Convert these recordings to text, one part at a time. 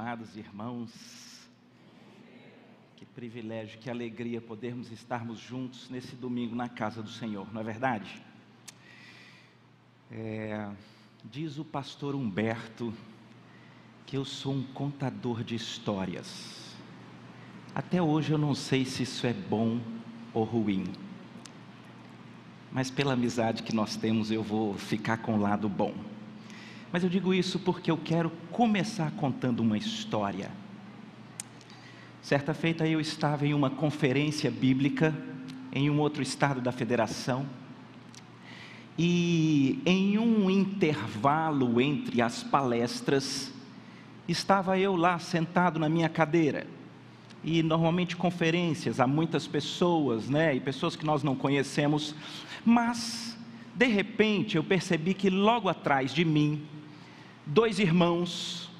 Amados irmãos, que privilégio, que alegria podermos estarmos juntos nesse domingo na casa do Senhor, não é verdade? É, diz o pastor Humberto que eu sou um contador de histórias. Até hoje eu não sei se isso é bom ou ruim, mas pela amizade que nós temos eu vou ficar com o lado bom. Mas eu digo isso porque eu quero começar contando uma história. Certa feita eu estava em uma conferência bíblica em um outro estado da federação. E em um intervalo entre as palestras, estava eu lá sentado na minha cadeira. E normalmente conferências, há muitas pessoas, né? E pessoas que nós não conhecemos, mas de repente eu percebi que logo atrás de mim dois irmãos,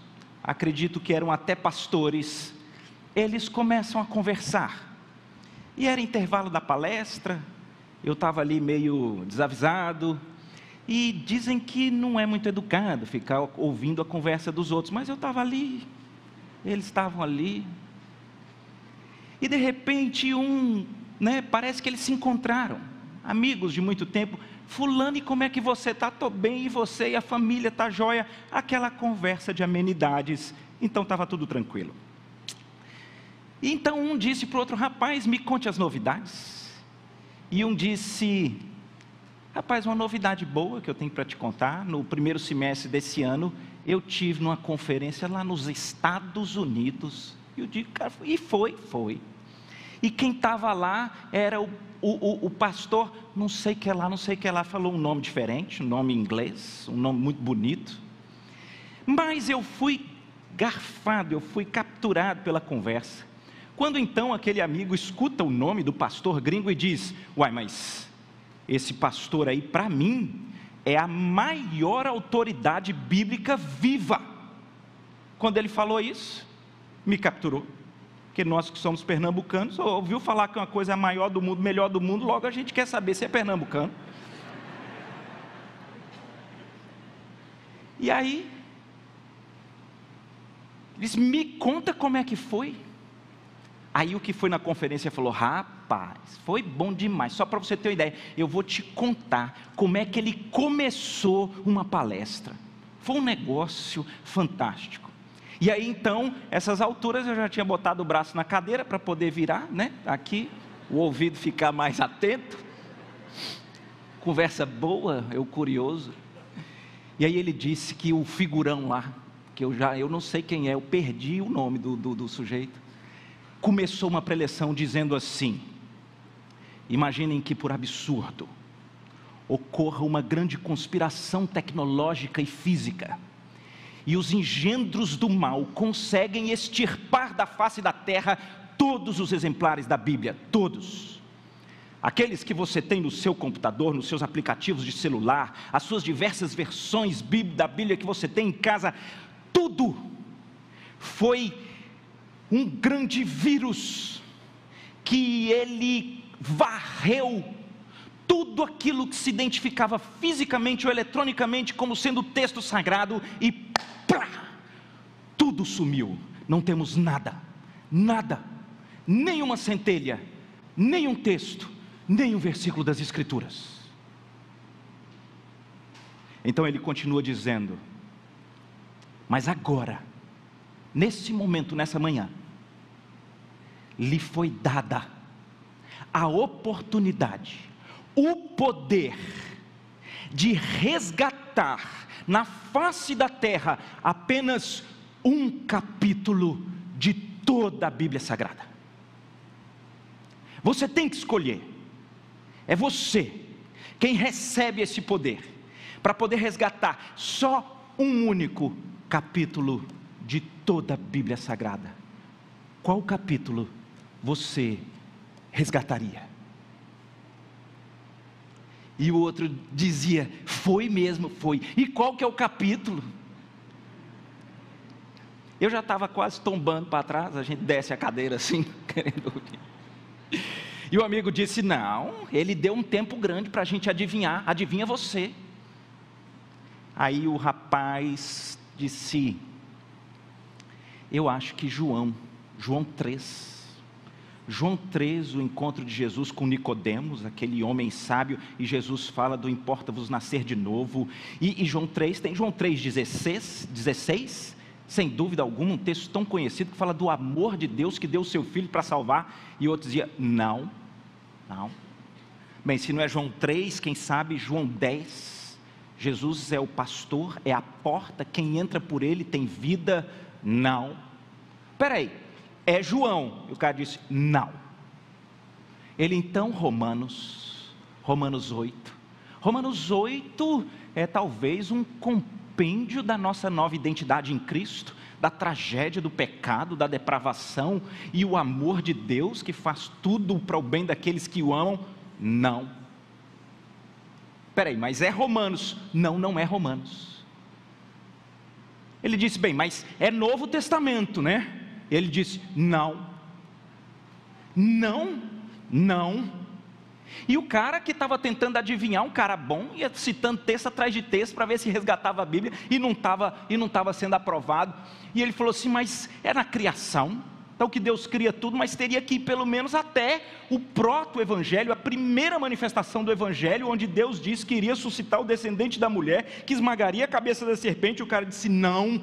acredito que eram até pastores, eles começam a conversar. E era intervalo da palestra, eu estava ali meio desavisado, e dizem que não é muito educado ficar ouvindo a conversa dos outros, mas eu estava ali, eles estavam ali, e de repente um, né, parece que eles se encontraram, amigos de muito tempo, Fulano, e como é que você está? Estou bem, e você e a família está jóia? Aquela conversa de amenidades. Então estava tudo tranquilo. E então um disse para o outro, rapaz, me conte as novidades. E um disse, rapaz, uma novidade boa que eu tenho para te contar. No primeiro semestre desse ano, eu tive numa conferência lá nos Estados Unidos. E eu digo, cara, e foi, foi. E quem estava lá era o o, o, o, pastor, não sei que lá, não sei que lá, falou um nome diferente, um nome inglês, um nome muito bonito. Mas eu fui garfado, eu fui capturado pela conversa. Quando então aquele amigo escuta o nome do pastor gringo e diz: Uai, mas esse pastor aí, para mim, é a maior autoridade bíblica viva. Quando ele falou isso, me capturou porque nós que somos pernambucanos, ouviu falar que uma coisa é a maior do mundo, melhor do mundo, logo a gente quer saber se é pernambucano. E aí, eles me conta como é que foi. Aí o que foi na conferência falou: rapaz, foi bom demais. Só para você ter uma ideia, eu vou te contar como é que ele começou uma palestra. Foi um negócio fantástico. E aí então, essas alturas eu já tinha botado o braço na cadeira para poder virar, né? Aqui, o ouvido ficar mais atento. Conversa boa, eu curioso. E aí ele disse que o figurão lá, que eu já, eu não sei quem é, eu perdi o nome do, do, do sujeito, começou uma preleção dizendo assim: imaginem que por absurdo ocorra uma grande conspiração tecnológica e física e os engendros do mal conseguem extirpar da face da terra todos os exemplares da Bíblia, todos. Aqueles que você tem no seu computador, nos seus aplicativos de celular, as suas diversas versões da Bíblia que você tem em casa, tudo foi um grande vírus que ele varreu tudo aquilo que se identificava fisicamente ou eletronicamente como sendo texto sagrado e tudo sumiu, não temos nada, nada, nenhuma centelha, nenhum texto, nenhum versículo das Escrituras. Então ele continua dizendo: Mas agora, nesse momento, nessa manhã, lhe foi dada a oportunidade, o poder de resgatar na face da terra apenas um capítulo de toda a Bíblia Sagrada. Você tem que escolher, é você quem recebe esse poder, para poder resgatar só um único capítulo de toda a Bíblia Sagrada. Qual capítulo você resgataria? E o outro dizia: Foi mesmo, foi. E qual que é o capítulo? Eu já estava quase tombando para trás, a gente desce a cadeira assim, querendo ouvir. E o amigo disse: Não, ele deu um tempo grande para a gente adivinhar, adivinha você. Aí o rapaz disse: Eu acho que João, João 3. João 3, o encontro de Jesus com Nicodemos, aquele homem sábio, e Jesus fala do importa-vos nascer de novo. E, e, João 3, tem João 3, 16, 16, sem dúvida alguma, um texto tão conhecido que fala do amor de Deus que deu o seu filho para salvar, e outro dizia, não, não. Bem, se não é João 3, quem sabe João 10. Jesus é o pastor, é a porta, quem entra por ele tem vida, não. Peraí, é João. E o cara disse: Não. Ele então, Romanos, Romanos 8. Romanos 8 é talvez um compêndio da nossa nova identidade em Cristo, da tragédia do pecado, da depravação e o amor de Deus que faz tudo para o bem daqueles que o amam. Não. Peraí, mas é Romanos? Não, não é Romanos. Ele disse: bem, mas é Novo Testamento, né? Ele disse: Não, não, não. E o cara que estava tentando adivinhar, um cara bom, ia citando texto atrás de texto para ver se resgatava a Bíblia e não estava e não estava sendo aprovado. E ele falou assim: Mas é na criação. Então que Deus cria tudo, mas teria que ir pelo menos até o proto-evangelho, a primeira manifestação do evangelho, onde Deus disse que iria suscitar o descendente da mulher, que esmagaria a cabeça da serpente. E o cara disse: Não,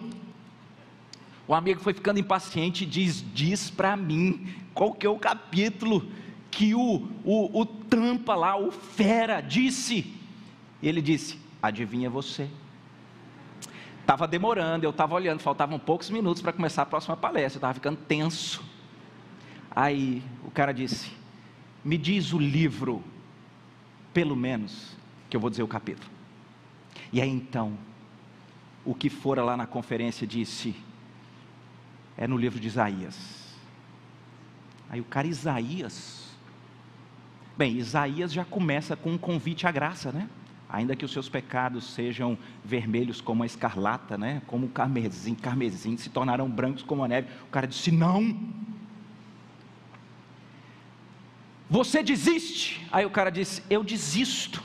o amigo foi ficando impaciente e diz: Diz para mim qual que é o capítulo que o, o, o tampa lá, o fera, disse. Ele disse: Adivinha você. Estava demorando, eu estava olhando, faltavam poucos minutos para começar a próxima palestra, eu estava ficando tenso. Aí o cara disse: Me diz o livro, pelo menos, que eu vou dizer o capítulo. E aí então, o que fora lá na conferência disse: é no livro de Isaías. Aí o cara Isaías. Bem, Isaías já começa com um convite à graça, né? Ainda que os seus pecados sejam vermelhos como a escarlata, né? Como o carmesim, carmesim, se tornarão brancos como a neve. O cara disse: Não. Você desiste? Aí o cara disse: Eu desisto.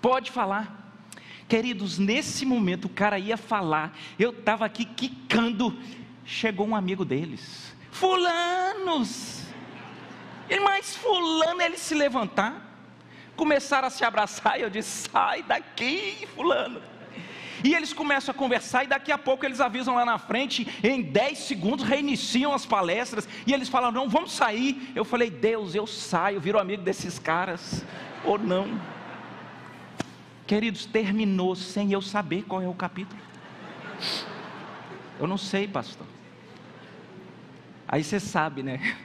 Pode falar. Queridos, nesse momento o cara ia falar, eu estava aqui quicando, chegou um amigo deles, Fulanos, mais Fulano, ele se levantar, começaram a se abraçar, e eu disse: sai daqui, Fulano. E eles começam a conversar, e daqui a pouco eles avisam lá na frente, em 10 segundos reiniciam as palestras, e eles falam: não, vamos sair. Eu falei: Deus, eu saio, viro amigo desses caras, ou não. Queridos, terminou sem eu saber qual é o capítulo. Eu não sei, pastor. Aí você sabe, né?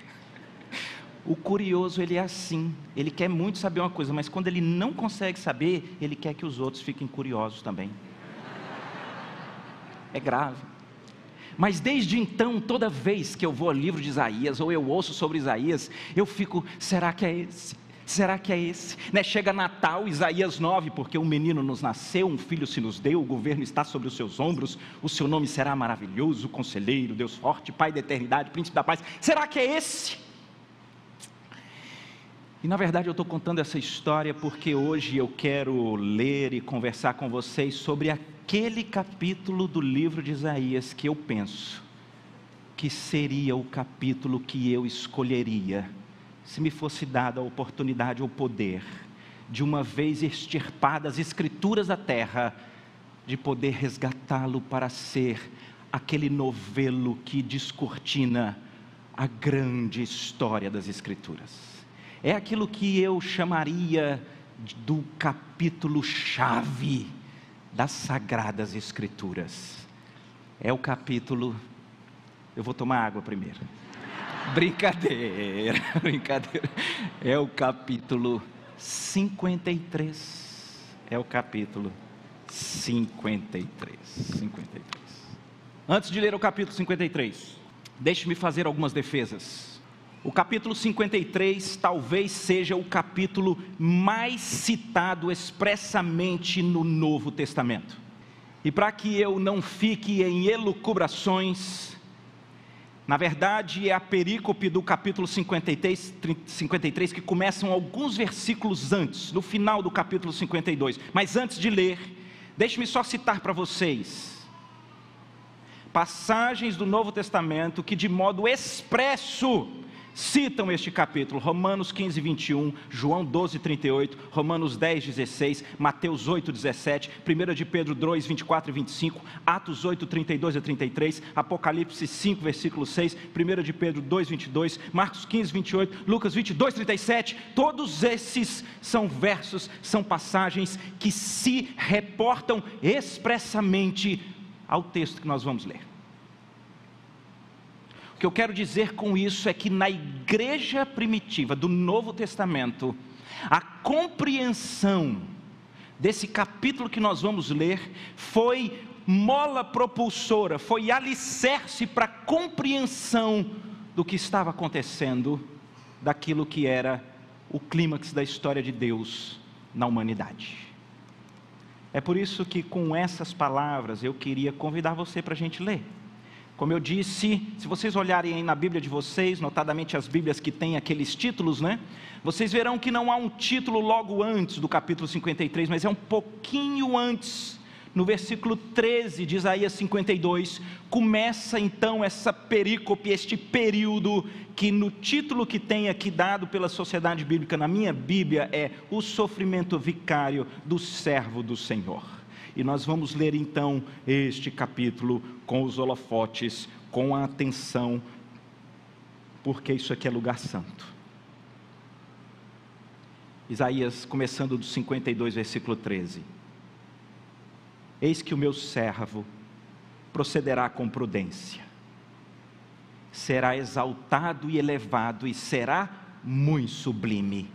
O curioso, ele é assim. Ele quer muito saber uma coisa, mas quando ele não consegue saber, ele quer que os outros fiquem curiosos também. É grave. Mas desde então, toda vez que eu vou ao livro de Isaías, ou eu ouço sobre Isaías, eu fico, será que é esse? Será que é esse? Né? Chega Natal, Isaías 9, porque um menino nos nasceu, um filho se nos deu, o governo está sobre os seus ombros, o seu nome será maravilhoso, conselheiro, Deus forte, Pai da eternidade, príncipe da paz. Será que é esse? E na verdade eu estou contando essa história porque hoje eu quero ler e conversar com vocês sobre aquele capítulo do livro de Isaías que eu penso que seria o capítulo que eu escolheria se me fosse dada a oportunidade ou poder de uma vez extirpadas as escrituras da terra, de poder resgatá-lo para ser aquele novelo que descortina a grande história das escrituras. É aquilo que eu chamaria do capítulo chave das sagradas escrituras. É o capítulo Eu vou tomar água primeiro. Brincadeira, brincadeira. É o capítulo 53. É o capítulo 53. 53. Antes de ler o capítulo 53, deixe-me fazer algumas defesas. O capítulo 53 talvez seja o capítulo mais citado expressamente no Novo Testamento. E para que eu não fique em elucubrações, na verdade, é a perícope do capítulo 53, 53 que começam alguns versículos antes, no final do capítulo 52. Mas antes de ler, deixe-me só citar para vocês. passagens do Novo Testamento que, de modo expresso, citam este capítulo, Romanos 15, 21, João 12, 38, Romanos 10, 16, Mateus 8, 17, 1 de Pedro 2, 24 e 25, Atos 8, 32 a 33, Apocalipse 5, versículo 6, 1 de Pedro 2, 22, Marcos 15, 28, Lucas 22, 37, todos esses são versos, são passagens que se reportam expressamente ao texto que nós vamos ler. Que eu quero dizer com isso é que na igreja primitiva do Novo Testamento, a compreensão desse capítulo que nós vamos ler foi mola propulsora, foi alicerce para a compreensão do que estava acontecendo, daquilo que era o clímax da história de Deus na humanidade. É por isso que, com essas palavras, eu queria convidar você para a gente ler. Como eu disse, se vocês olharem aí na Bíblia de vocês, notadamente as Bíblias que têm aqueles títulos, né? Vocês verão que não há um título logo antes do capítulo 53, mas é um pouquinho antes. No versículo 13 de Isaías 52, começa então essa perícope, este período que no título que tem aqui dado pela Sociedade Bíblica na minha Bíblia é o sofrimento vicário do servo do Senhor. E nós vamos ler então este capítulo com os holofotes, com a atenção, porque isso aqui é lugar santo. Isaías, começando do 52, versículo 13: Eis que o meu servo procederá com prudência, será exaltado e elevado, e será muito sublime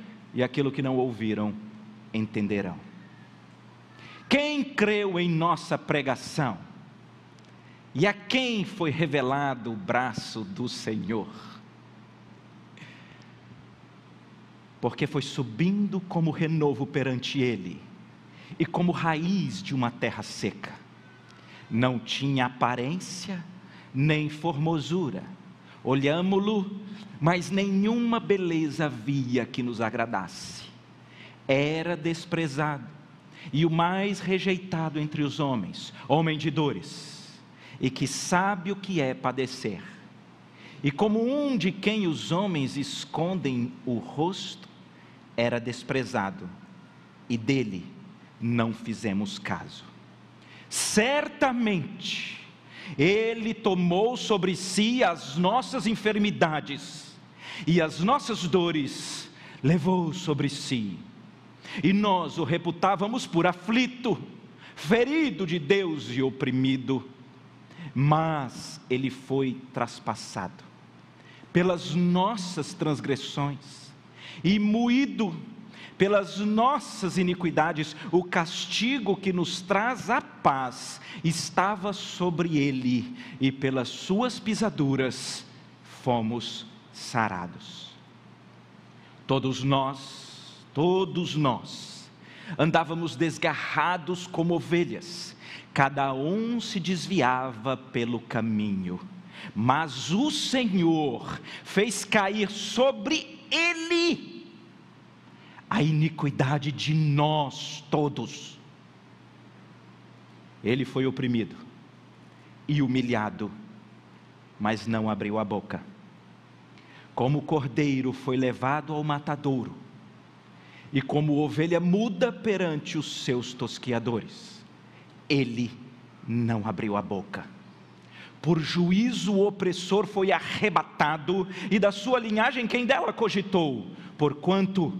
e aquilo que não ouviram entenderão. Quem creu em nossa pregação? E a quem foi revelado o braço do Senhor? Porque foi subindo como renovo perante ele, e como raiz de uma terra seca. Não tinha aparência, nem formosura. Olhamo-lo mas nenhuma beleza havia que nos agradasse. Era desprezado e o mais rejeitado entre os homens, homem de dores, e que sabe o que é padecer. E como um de quem os homens escondem o rosto, era desprezado, e dele não fizemos caso. Certamente, ele tomou sobre si as nossas enfermidades, e as nossas dores levou sobre si. E nós o reputávamos por aflito, ferido de Deus e oprimido. Mas ele foi traspassado pelas nossas transgressões e moído pelas nossas iniquidades, o castigo que nos traz a paz estava sobre ele, e pelas suas pisaduras fomos sarados. Todos nós, todos nós, andávamos desgarrados como ovelhas, cada um se desviava pelo caminho, mas o Senhor fez cair sobre ele a iniquidade de nós todos. Ele foi oprimido e humilhado, mas não abriu a boca. Como o cordeiro foi levado ao matadouro, e como ovelha muda perante os seus tosquiadores, ele não abriu a boca. Por juízo o opressor foi arrebatado, e da sua linhagem quem dela cogitou, porquanto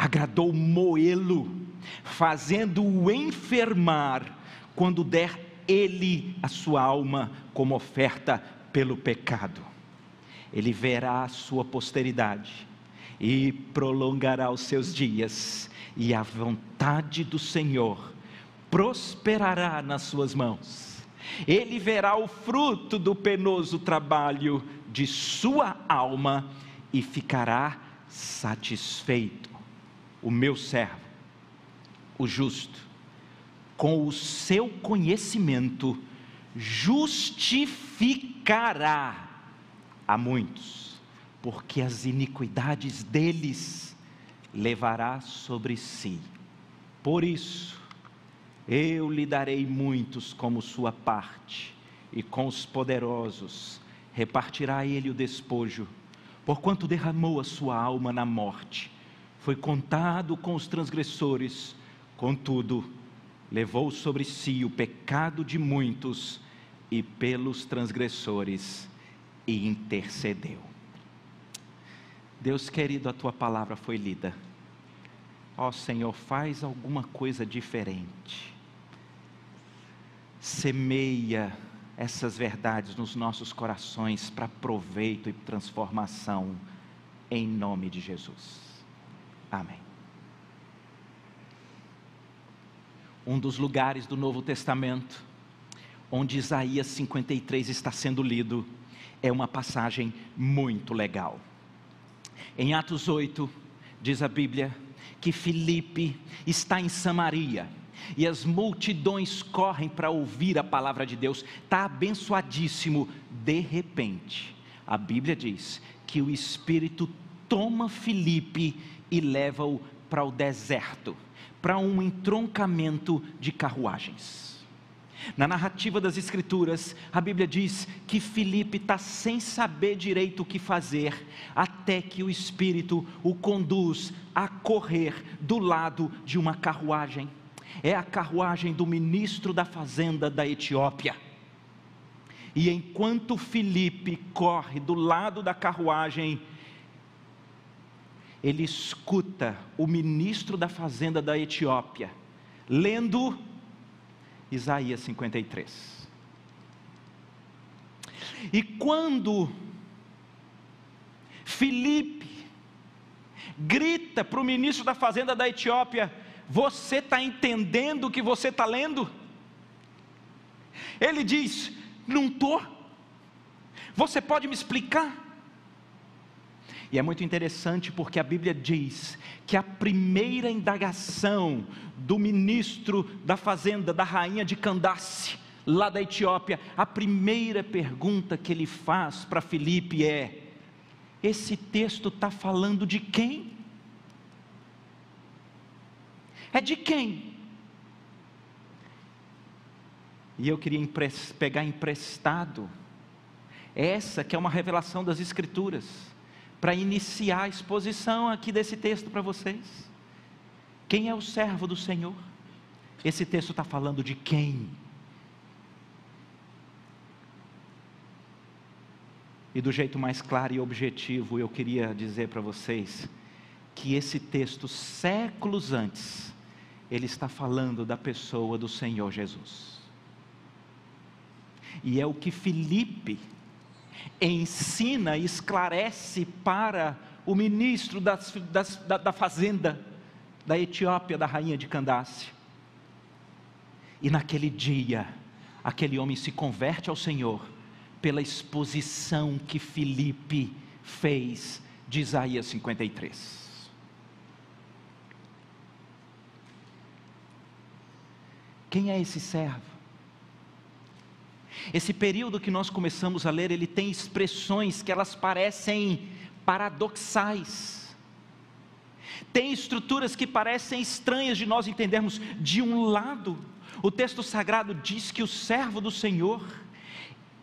agradou moê-lo, fazendo-o enfermar, quando der ele a sua alma como oferta pelo pecado. Ele verá a sua posteridade e prolongará os seus dias, e a vontade do Senhor prosperará nas suas mãos. Ele verá o fruto do penoso trabalho de sua alma e ficará satisfeito. O meu servo, o justo, com o seu conhecimento, justificará a muitos, porque as iniquidades deles levará sobre si. Por isso, eu lhe darei muitos como sua parte, e com os poderosos repartirá ele o despojo porquanto derramou a sua alma na morte, foi contado com os transgressores, contudo, levou sobre si o pecado de muitos e pelos transgressores e intercedeu. Deus querido, a tua palavra foi lida. Ó oh, Senhor, faz alguma coisa diferente. Semeia essas verdades nos nossos corações para proveito e transformação, em nome de Jesus. Amém. Um dos lugares do Novo Testamento onde Isaías 53 está sendo lido é uma passagem muito legal. Em Atos 8, diz a Bíblia que Filipe está em Samaria e as multidões correm para ouvir a palavra de Deus, está abençoadíssimo. De repente, a Bíblia diz que o Espírito toma Filipe e leva-o para o deserto, para um entroncamento de carruagens. Na narrativa das Escrituras, a Bíblia diz que Filipe está sem saber direito o que fazer, até que o Espírito o conduz a correr do lado de uma carruagem é a carruagem do ministro da fazenda da Etiópia. E enquanto Filipe corre do lado da carruagem, ele escuta o ministro da fazenda da Etiópia lendo Isaías 53. E quando Filipe grita para o ministro da fazenda da Etiópia: você está entendendo o que você está lendo? Ele diz: Não estou. Você pode me explicar? E é muito interessante porque a Bíblia diz que a primeira indagação do ministro da fazenda, da rainha de Candace, lá da Etiópia, a primeira pergunta que ele faz para Filipe é: esse texto está falando de quem? É de quem? E eu queria pegar emprestado essa que é uma revelação das Escrituras, para iniciar a exposição aqui desse texto para vocês. Quem é o servo do Senhor? Esse texto está falando de quem? E do jeito mais claro e objetivo, eu queria dizer para vocês que esse texto, séculos antes, ele está falando da pessoa do Senhor Jesus. E é o que Filipe ensina e esclarece para o ministro das, das, da, da fazenda da Etiópia, da rainha de Candace. E naquele dia, aquele homem se converte ao Senhor pela exposição que Filipe fez de Isaías 53. Quem é esse servo? Esse período que nós começamos a ler, ele tem expressões que elas parecem paradoxais. Tem estruturas que parecem estranhas de nós entendermos. De um lado, o texto sagrado diz que o servo do Senhor,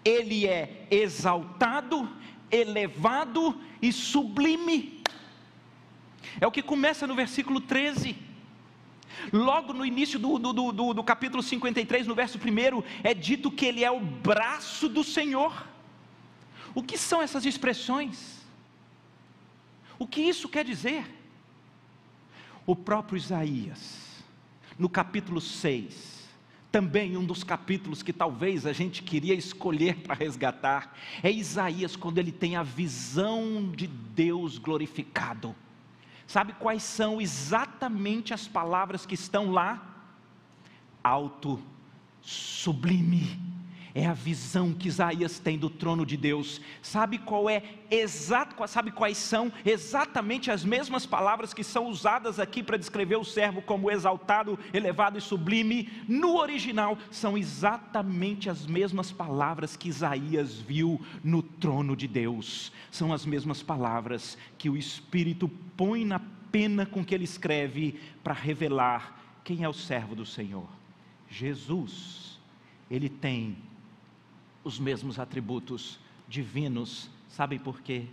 ele é exaltado, elevado e sublime. É o que começa no versículo 13. Logo no início do, do, do, do capítulo 53, no verso 1, é dito que ele é o braço do Senhor. O que são essas expressões? O que isso quer dizer? O próprio Isaías, no capítulo 6, também um dos capítulos que talvez a gente queria escolher para resgatar, é Isaías quando ele tem a visão de Deus glorificado. Sabe quais são exatamente as palavras que estão lá? Alto, sublime, é a visão que Isaías tem do trono de Deus. Sabe qual é exato, sabe quais são exatamente as mesmas palavras que são usadas aqui para descrever o servo como exaltado, elevado e sublime? No original são exatamente as mesmas palavras que Isaías viu no trono de Deus. São as mesmas palavras que o Espírito põe na pena com que ele escreve para revelar quem é o servo do Senhor. Jesus, ele tem os mesmos atributos divinos. Sabem por quê?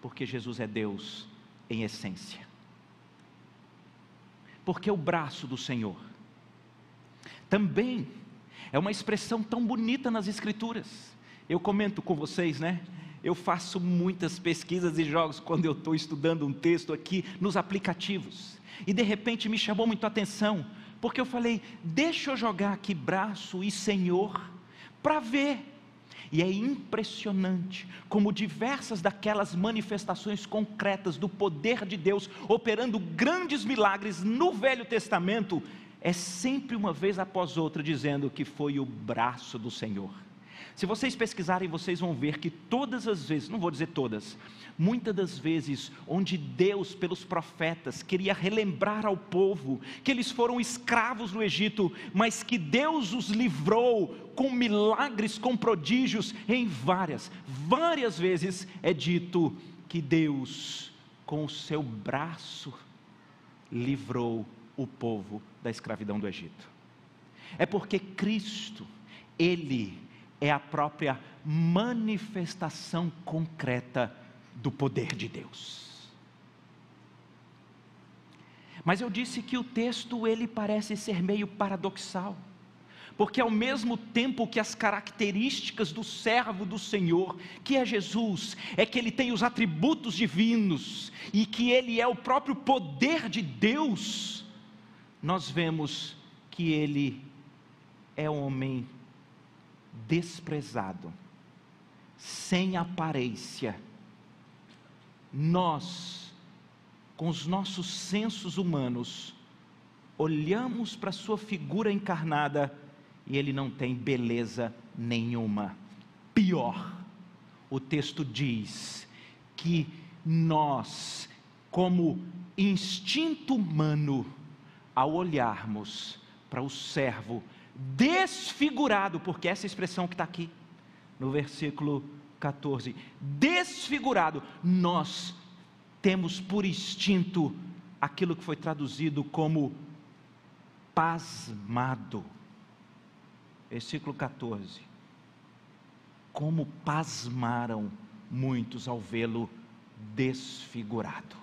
Porque Jesus é Deus em essência. Porque o braço do Senhor também é uma expressão tão bonita nas Escrituras. Eu comento com vocês, né? Eu faço muitas pesquisas e jogos quando eu estou estudando um texto aqui nos aplicativos. E de repente me chamou muito a atenção, porque eu falei: deixa eu jogar aqui braço e Senhor, para ver e é impressionante como diversas daquelas manifestações concretas do poder de Deus operando grandes milagres no Velho Testamento é sempre uma vez após outra dizendo que foi o braço do Senhor. Se vocês pesquisarem, vocês vão ver que todas as vezes, não vou dizer todas, muitas das vezes, onde Deus, pelos profetas, queria relembrar ao povo que eles foram escravos no Egito, mas que Deus os livrou com milagres, com prodígios, em várias, várias vezes é dito que Deus, com o seu braço, livrou o povo da escravidão do Egito. É porque Cristo, Ele é a própria manifestação concreta do poder de Deus. Mas eu disse que o texto ele parece ser meio paradoxal, porque ao mesmo tempo que as características do servo do Senhor, que é Jesus, é que ele tem os atributos divinos e que ele é o próprio poder de Deus, nós vemos que ele é homem desprezado, sem aparência, nós, com os nossos sensos humanos, olhamos para sua figura encarnada e ele não tem beleza nenhuma. Pior, o texto diz que nós, como instinto humano, ao olharmos para o servo desfigurado, porque essa expressão que está aqui no versículo 14, desfigurado, nós temos por instinto aquilo que foi traduzido como pasmado. Versículo 14. Como pasmaram muitos ao vê-lo desfigurado.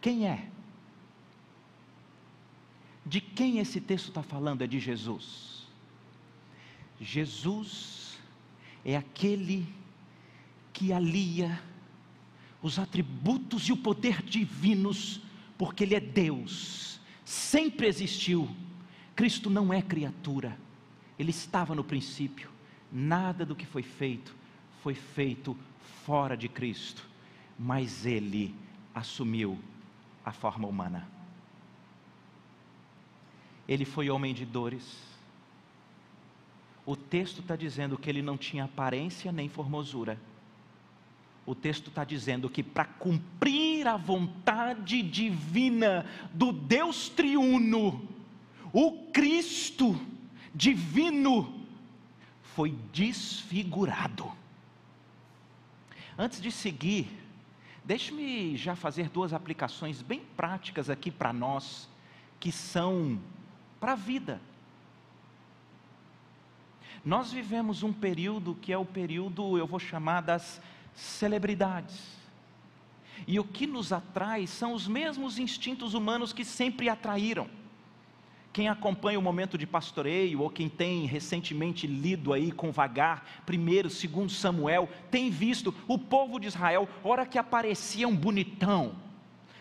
Quem é de quem esse texto está falando? É de Jesus. Jesus é aquele que alia os atributos e o poder divinos, porque Ele é Deus, sempre existiu. Cristo não é criatura, Ele estava no princípio, nada do que foi feito foi feito fora de Cristo, mas Ele assumiu a forma humana. Ele foi homem de dores. O texto está dizendo que ele não tinha aparência nem formosura. O texto está dizendo que para cumprir a vontade divina do Deus triuno, o Cristo divino foi desfigurado. Antes de seguir, deixe-me já fazer duas aplicações bem práticas aqui para nós, que são para a vida. Nós vivemos um período que é o período, eu vou chamar das celebridades. E o que nos atrai são os mesmos instintos humanos que sempre atraíram, Quem acompanha o momento de pastoreio, ou quem tem recentemente lido aí com vagar, primeiro, segundo Samuel, tem visto o povo de Israel, hora que aparecia um bonitão,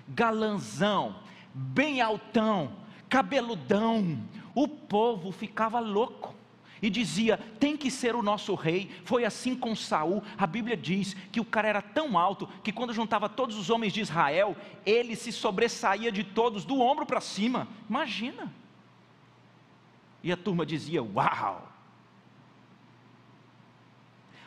galanzão, bem altão, cabeludão, o povo ficava louco e dizia: tem que ser o nosso rei. Foi assim com Saul. A Bíblia diz que o cara era tão alto que quando juntava todos os homens de Israel, ele se sobressaía de todos, do ombro para cima. Imagina. E a turma dizia: Uau!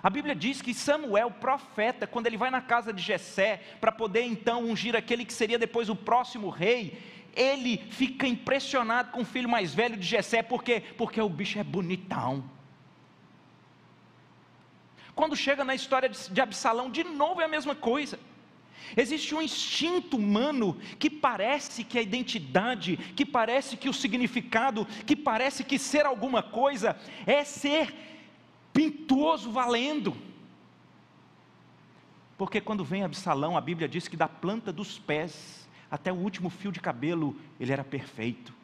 A Bíblia diz que Samuel, profeta, quando ele vai na casa de Jessé para poder então ungir aquele que seria depois o próximo rei, ele fica impressionado com o filho mais velho de Jessé, por quê? Porque o bicho é bonitão. Quando chega na história de Absalão, de novo é a mesma coisa. Existe um instinto humano que parece que a identidade, que parece que o significado, que parece que ser alguma coisa é ser pintuoso valendo. Porque quando vem Absalão, a Bíblia diz que da planta dos pés até o último fio de cabelo ele era perfeito.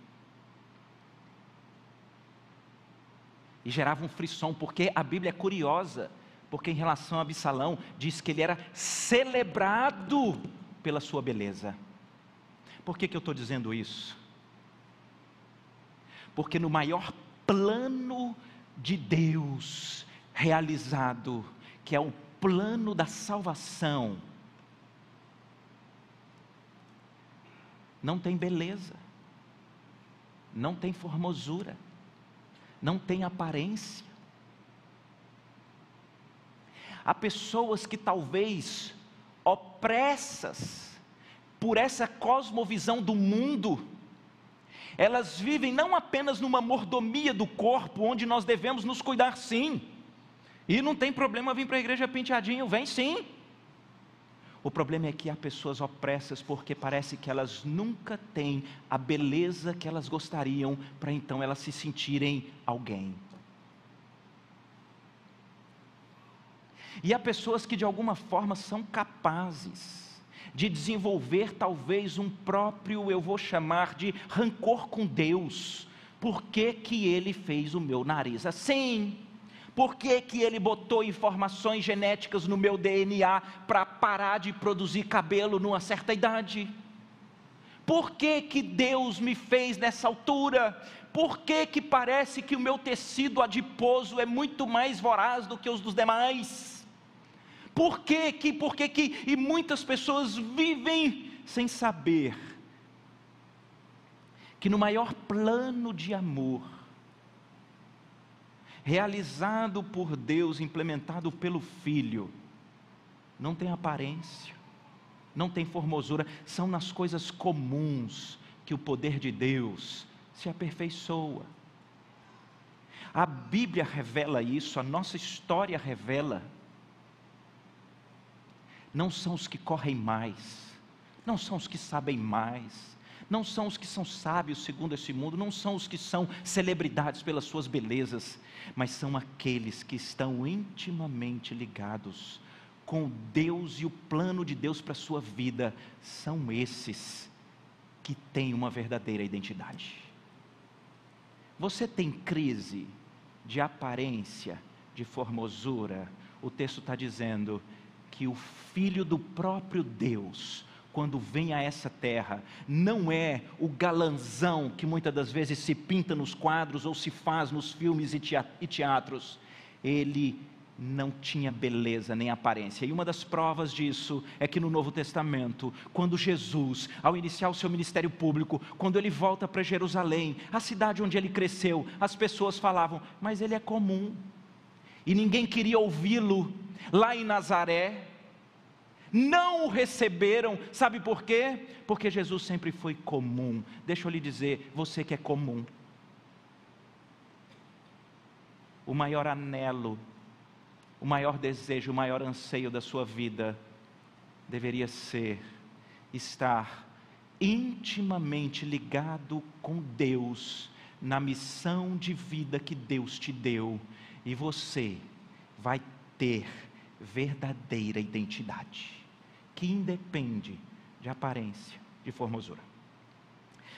E gerava um frisson, porque a Bíblia é curiosa porque em relação a Absalão, diz que ele era celebrado pela sua beleza. Por que, que eu estou dizendo isso? Porque no maior plano de Deus realizado, que é o plano da salvação, não tem beleza, não tem formosura, não tem aparência, Há pessoas que talvez opressas por essa cosmovisão do mundo, elas vivem não apenas numa mordomia do corpo, onde nós devemos nos cuidar sim, e não tem problema vir para a igreja penteadinho, vem sim. O problema é que há pessoas opressas porque parece que elas nunca têm a beleza que elas gostariam para então elas se sentirem alguém. E há pessoas que de alguma forma são capazes de desenvolver talvez um próprio, eu vou chamar de rancor com Deus. Por que, que ele fez o meu nariz assim? Por que, que ele botou informações genéticas no meu DNA para parar de produzir cabelo numa certa idade? Por que, que Deus me fez nessa altura? Por que, que parece que o meu tecido adiposo é muito mais voraz do que os dos demais? Por que que, por que que, e muitas pessoas vivem sem saber que no maior plano de amor, realizado por Deus, implementado pelo Filho, não tem aparência, não tem formosura, são nas coisas comuns que o poder de Deus se aperfeiçoa. A Bíblia revela isso, a nossa história revela não são os que correm mais, não são os que sabem mais, não são os que são sábios segundo esse mundo, não são os que são celebridades pelas suas belezas, mas são aqueles que estão intimamente ligados com Deus e o plano de Deus para a sua vida, são esses que têm uma verdadeira identidade. Você tem crise de aparência, de formosura, o texto está dizendo, que o Filho do próprio Deus, quando vem a essa terra, não é o galanzão que muitas das vezes se pinta nos quadros ou se faz nos filmes e teatros. Ele não tinha beleza nem aparência. E uma das provas disso é que no Novo Testamento, quando Jesus, ao iniciar o seu ministério público, quando ele volta para Jerusalém, a cidade onde ele cresceu, as pessoas falavam: "Mas ele é comum". E ninguém queria ouvi-lo lá em Nazaré, não o receberam, sabe por quê? Porque Jesus sempre foi comum. Deixa eu lhe dizer, você que é comum, o maior anelo, o maior desejo, o maior anseio da sua vida deveria ser estar intimamente ligado com Deus na missão de vida que Deus te deu, e você vai ter verdadeira identidade, que independe de aparência, de formosura.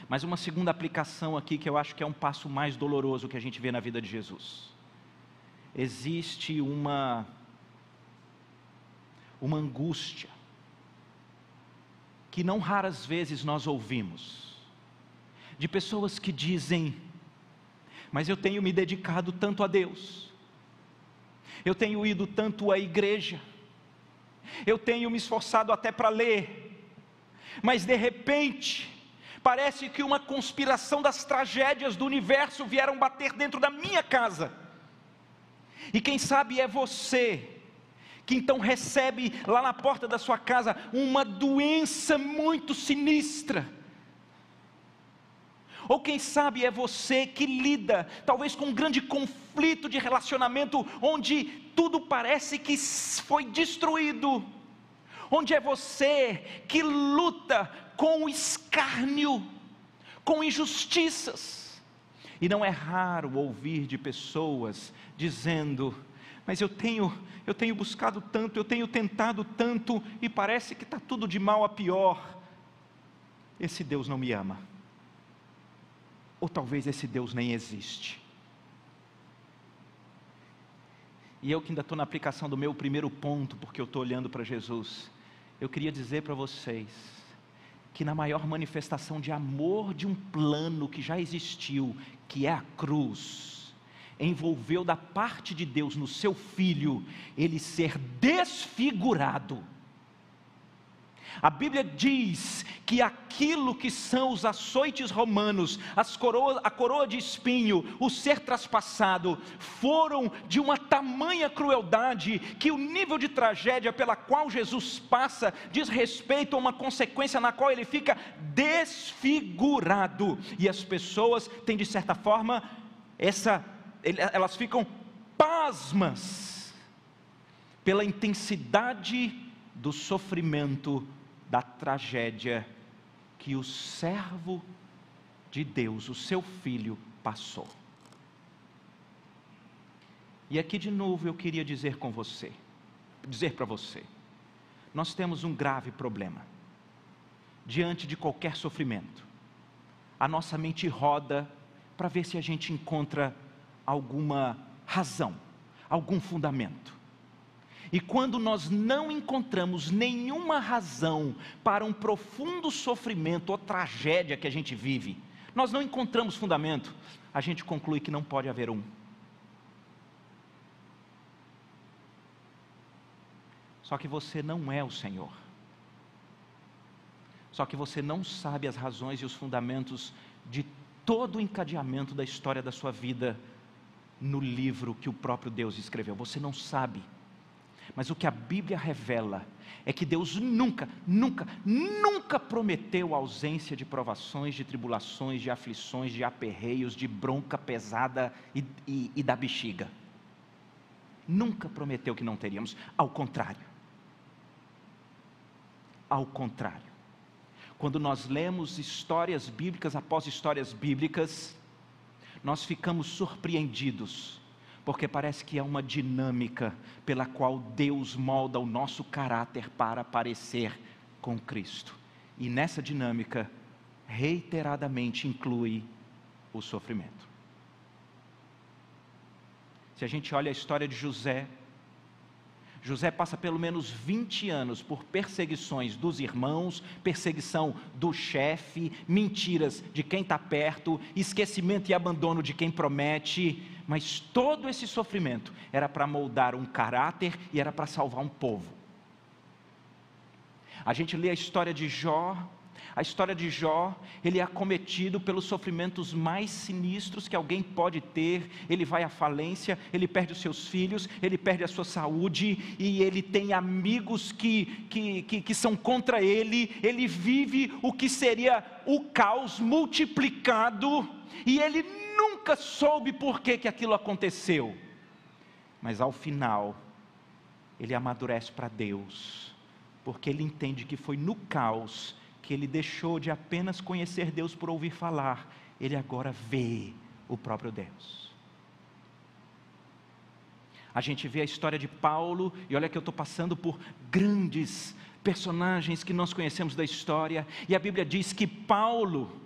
Mas uma segunda aplicação aqui que eu acho que é um passo mais doloroso que a gente vê na vida de Jesus. Existe uma uma angústia que não raras vezes nós ouvimos de pessoas que dizem: "Mas eu tenho me dedicado tanto a Deus. Eu tenho ido tanto à igreja. Eu tenho me esforçado até para ler. Mas de repente, Parece que uma conspiração das tragédias do universo vieram bater dentro da minha casa. E quem sabe é você que então recebe lá na porta da sua casa uma doença muito sinistra. Ou quem sabe é você que lida, talvez com um grande conflito de relacionamento, onde tudo parece que foi destruído, onde é você que luta com escárnio, com injustiças. E não é raro ouvir de pessoas dizendo: Mas eu tenho, eu tenho buscado tanto, eu tenho tentado tanto, e parece que está tudo de mal a pior. Esse Deus não me ama. Ou talvez esse Deus nem existe. E eu que ainda estou na aplicação do meu primeiro ponto, porque eu estou olhando para Jesus, eu queria dizer para vocês, que na maior manifestação de amor de um plano que já existiu, que é a cruz, envolveu da parte de Deus no seu filho, ele ser desfigurado a Bíblia diz que aquilo que são os açoites romanos, a coroa de espinho, o ser traspassado, foram de uma tamanha crueldade que o nível de tragédia pela qual Jesus passa diz respeito a uma consequência na qual ele fica desfigurado. E as pessoas têm, de certa forma, essa, elas ficam pasmas pela intensidade do sofrimento da tragédia que o servo de Deus, o seu filho, passou. E aqui de novo eu queria dizer com você, dizer para você, nós temos um grave problema. Diante de qualquer sofrimento, a nossa mente roda para ver se a gente encontra alguma razão, algum fundamento. E quando nós não encontramos nenhuma razão para um profundo sofrimento ou tragédia que a gente vive, nós não encontramos fundamento, a gente conclui que não pode haver um. Só que você não é o Senhor. Só que você não sabe as razões e os fundamentos de todo o encadeamento da história da sua vida no livro que o próprio Deus escreveu. Você não sabe. Mas o que a Bíblia revela é que Deus nunca, nunca, nunca prometeu ausência de provações, de tribulações, de aflições, de aperreios, de bronca pesada e, e, e da bexiga. Nunca prometeu que não teríamos, ao contrário. Ao contrário. Quando nós lemos histórias bíblicas após histórias bíblicas, nós ficamos surpreendidos porque parece que é uma dinâmica pela qual Deus molda o nosso caráter para parecer com Cristo. E nessa dinâmica, reiteradamente inclui o sofrimento. Se a gente olha a história de José, José passa pelo menos 20 anos por perseguições dos irmãos, perseguição do chefe, mentiras de quem está perto, esquecimento e abandono de quem promete, mas todo esse sofrimento era para moldar um caráter e era para salvar um povo. A gente lê a história de Jó, a história de Jó, ele é acometido pelos sofrimentos mais sinistros que alguém pode ter. Ele vai à falência, ele perde os seus filhos, ele perde a sua saúde e ele tem amigos que, que, que, que são contra ele. Ele vive o que seria o caos multiplicado e ele nunca soube por que, que aquilo aconteceu. Mas ao final, ele amadurece para Deus, porque ele entende que foi no caos que ele deixou de apenas conhecer Deus por ouvir falar, ele agora vê o próprio Deus. A gente vê a história de Paulo, e olha que eu estou passando por grandes personagens que nós conhecemos da história, e a Bíblia diz que Paulo,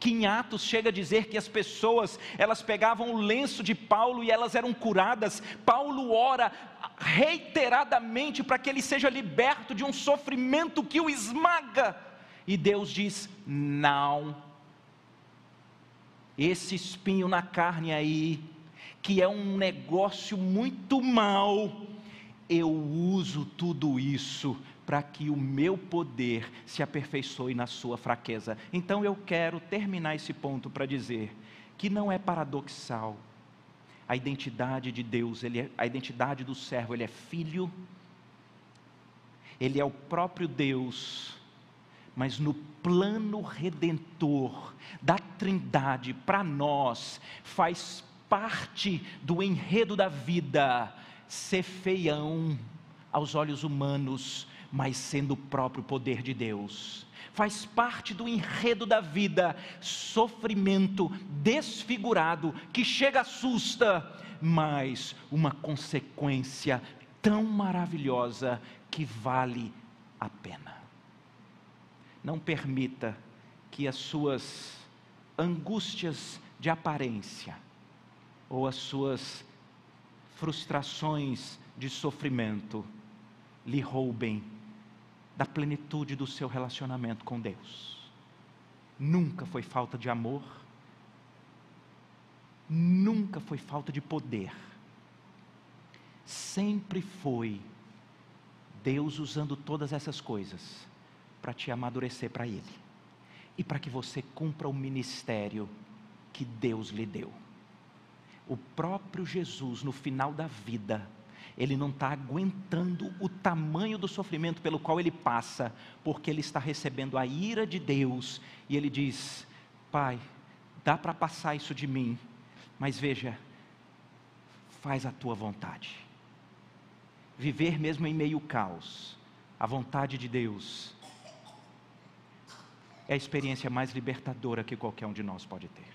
que em Atos chega a dizer que as pessoas, elas pegavam o lenço de Paulo e elas eram curadas. Paulo ora reiteradamente para que ele seja liberto de um sofrimento que o esmaga. E Deus diz: "Não. Esse espinho na carne aí, que é um negócio muito mal, eu uso tudo isso para que o meu poder se aperfeiçoe na sua fraqueza. Então eu quero terminar esse ponto para dizer que não é paradoxal. A identidade de Deus, ele é, a identidade do servo, ele é filho, ele é o próprio Deus, mas no plano redentor da Trindade, para nós, faz parte do enredo da vida ser feião aos olhos humanos, mas sendo o próprio poder de Deus. Faz parte do enredo da vida, sofrimento desfigurado que chega assusta, mas uma consequência tão maravilhosa que vale a pena. Não permita que as suas angústias de aparência ou as suas frustrações de sofrimento lhe roubem da plenitude do seu relacionamento com Deus. Nunca foi falta de amor, nunca foi falta de poder, sempre foi Deus usando todas essas coisas para te amadurecer para Ele e para que você cumpra o ministério que Deus lhe deu. O próprio Jesus, no final da vida, ele não está aguentando o tamanho do sofrimento pelo qual ele passa, porque ele está recebendo a ira de Deus, e ele diz: Pai, dá para passar isso de mim, mas veja, faz a tua vontade. Viver mesmo em meio caos, a vontade de Deus, é a experiência mais libertadora que qualquer um de nós pode ter.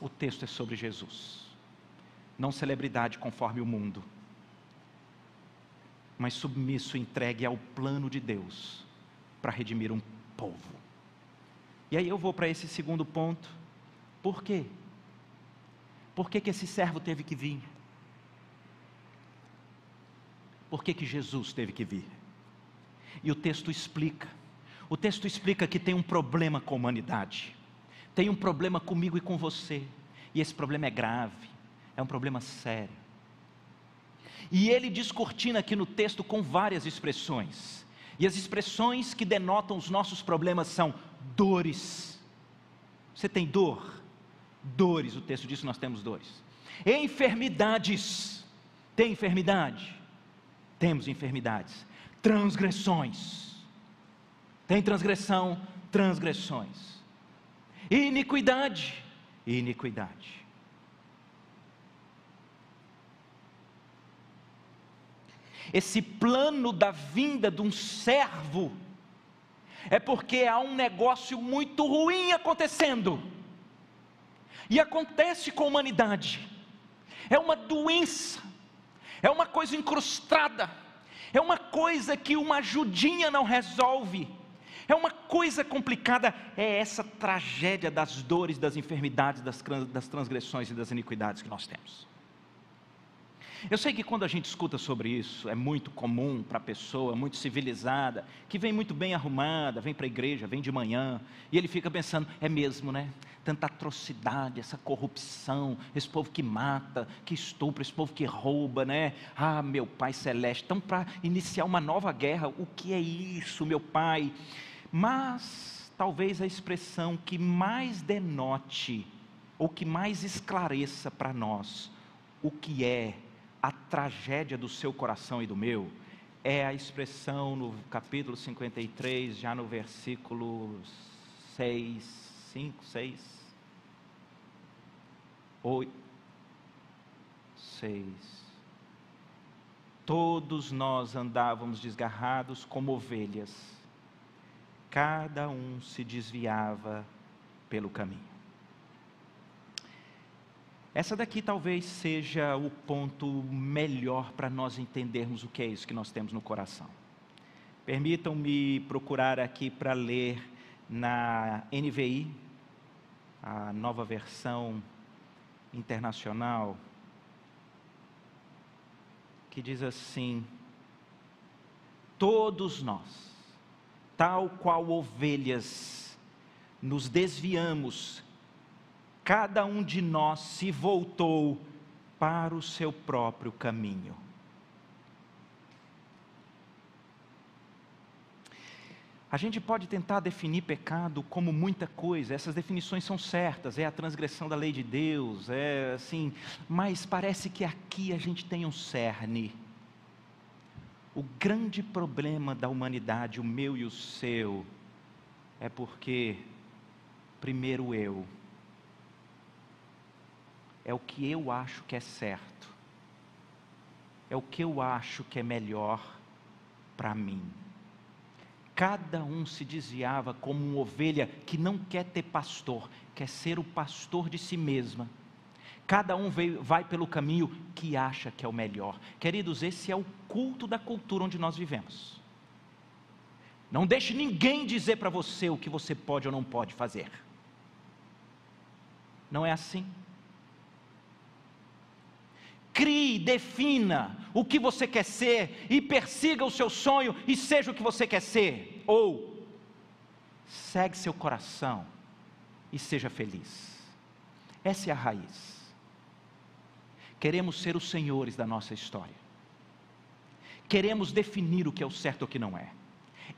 O texto é sobre Jesus não celebridade conforme o mundo, mas submisso, entregue ao plano de Deus para redimir um povo. E aí eu vou para esse segundo ponto. Por quê? Por que, que esse servo teve que vir? Por que, que Jesus teve que vir? E o texto explica. O texto explica que tem um problema com a humanidade, tem um problema comigo e com você, e esse problema é grave é um problema sério. E ele descortina aqui no texto com várias expressões. E as expressões que denotam os nossos problemas são dores. Você tem dor? Dores, o texto diz que nós temos dores. Enfermidades. Tem enfermidade? Temos enfermidades. Transgressões. Tem transgressão? Transgressões. Iniquidade. Iniquidade. esse plano da vinda de um servo, é porque há um negócio muito ruim acontecendo, e acontece com a humanidade, é uma doença, é uma coisa incrustada, é uma coisa que uma ajudinha não resolve, é uma coisa complicada, é essa tragédia das dores, das enfermidades, das transgressões e das iniquidades que nós temos. Eu sei que quando a gente escuta sobre isso, é muito comum para a pessoa, muito civilizada, que vem muito bem arrumada, vem para a igreja, vem de manhã, e ele fica pensando: é mesmo, né? Tanta atrocidade, essa corrupção, esse povo que mata, que estupra, esse povo que rouba, né? Ah, meu Pai Celeste, estão para iniciar uma nova guerra, o que é isso, meu Pai? Mas, talvez a expressão que mais denote, ou que mais esclareça para nós, o que é a tragédia do seu coração e do meu é a expressão no capítulo 53, já no versículo 6, 5, 6, 8, 6. Todos nós andávamos desgarrados como ovelhas, cada um se desviava pelo caminho. Essa daqui talvez seja o ponto melhor para nós entendermos o que é isso que nós temos no coração. Permitam-me procurar aqui para ler na NVI, a nova versão internacional, que diz assim: Todos nós, tal qual ovelhas, nos desviamos, cada um de nós se voltou para o seu próprio caminho. A gente pode tentar definir pecado como muita coisa, essas definições são certas, é a transgressão da lei de Deus, é assim, mas parece que aqui a gente tem um cerne. O grande problema da humanidade, o meu e o seu, é porque, primeiro eu, é o que eu acho que é certo, é o que eu acho que é melhor para mim cada um se desviava como uma ovelha que não quer ter pastor, quer ser o pastor de si mesma. Cada um veio, vai pelo caminho que acha que é o melhor. Queridos, esse é o culto da cultura onde nós vivemos. Não deixe ninguém dizer para você o que você pode ou não pode fazer. Não é assim? Crie, defina o que você quer ser e persiga o seu sonho e seja o que você quer ser. Ou segue seu coração e seja feliz. Essa é a raiz. Queremos ser os senhores da nossa história. Queremos definir o que é o certo e o que não é.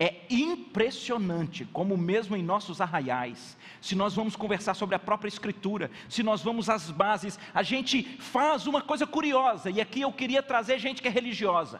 É impressionante como, mesmo em nossos arraiais, se nós vamos conversar sobre a própria Escritura, se nós vamos às bases, a gente faz uma coisa curiosa, e aqui eu queria trazer gente que é religiosa.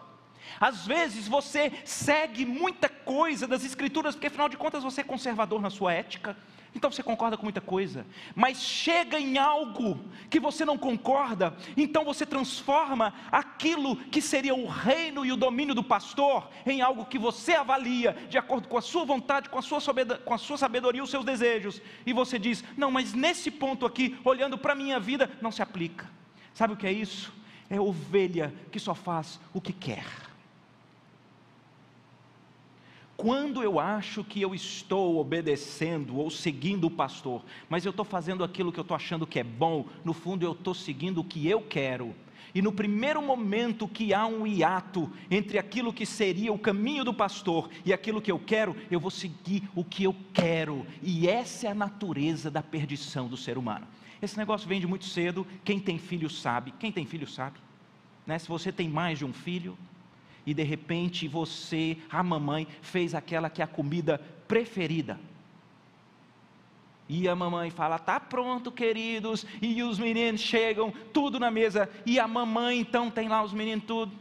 Às vezes você segue muita coisa das Escrituras, porque afinal de contas você é conservador na sua ética, então você concorda com muita coisa, mas chega em algo que você não concorda, então você transforma aquilo que seria o reino e o domínio do pastor em algo que você avalia de acordo com a sua vontade, com a sua, com a sua sabedoria, os seus desejos, e você diz: não, mas nesse ponto aqui, olhando para a minha vida, não se aplica. Sabe o que é isso? É ovelha que só faz o que quer. Quando eu acho que eu estou obedecendo ou seguindo o pastor, mas eu estou fazendo aquilo que eu estou achando que é bom, no fundo eu estou seguindo o que eu quero. E no primeiro momento que há um hiato entre aquilo que seria o caminho do pastor e aquilo que eu quero, eu vou seguir o que eu quero. E essa é a natureza da perdição do ser humano. Esse negócio vem de muito cedo. Quem tem filho sabe. Quem tem filho sabe. Né? Se você tem mais de um filho, e de repente você, a mamãe, fez aquela que é a comida preferida. E a mamãe fala: "Tá pronto, queridos". E os meninos chegam, tudo na mesa, e a mamãe então tem lá os meninos tudo.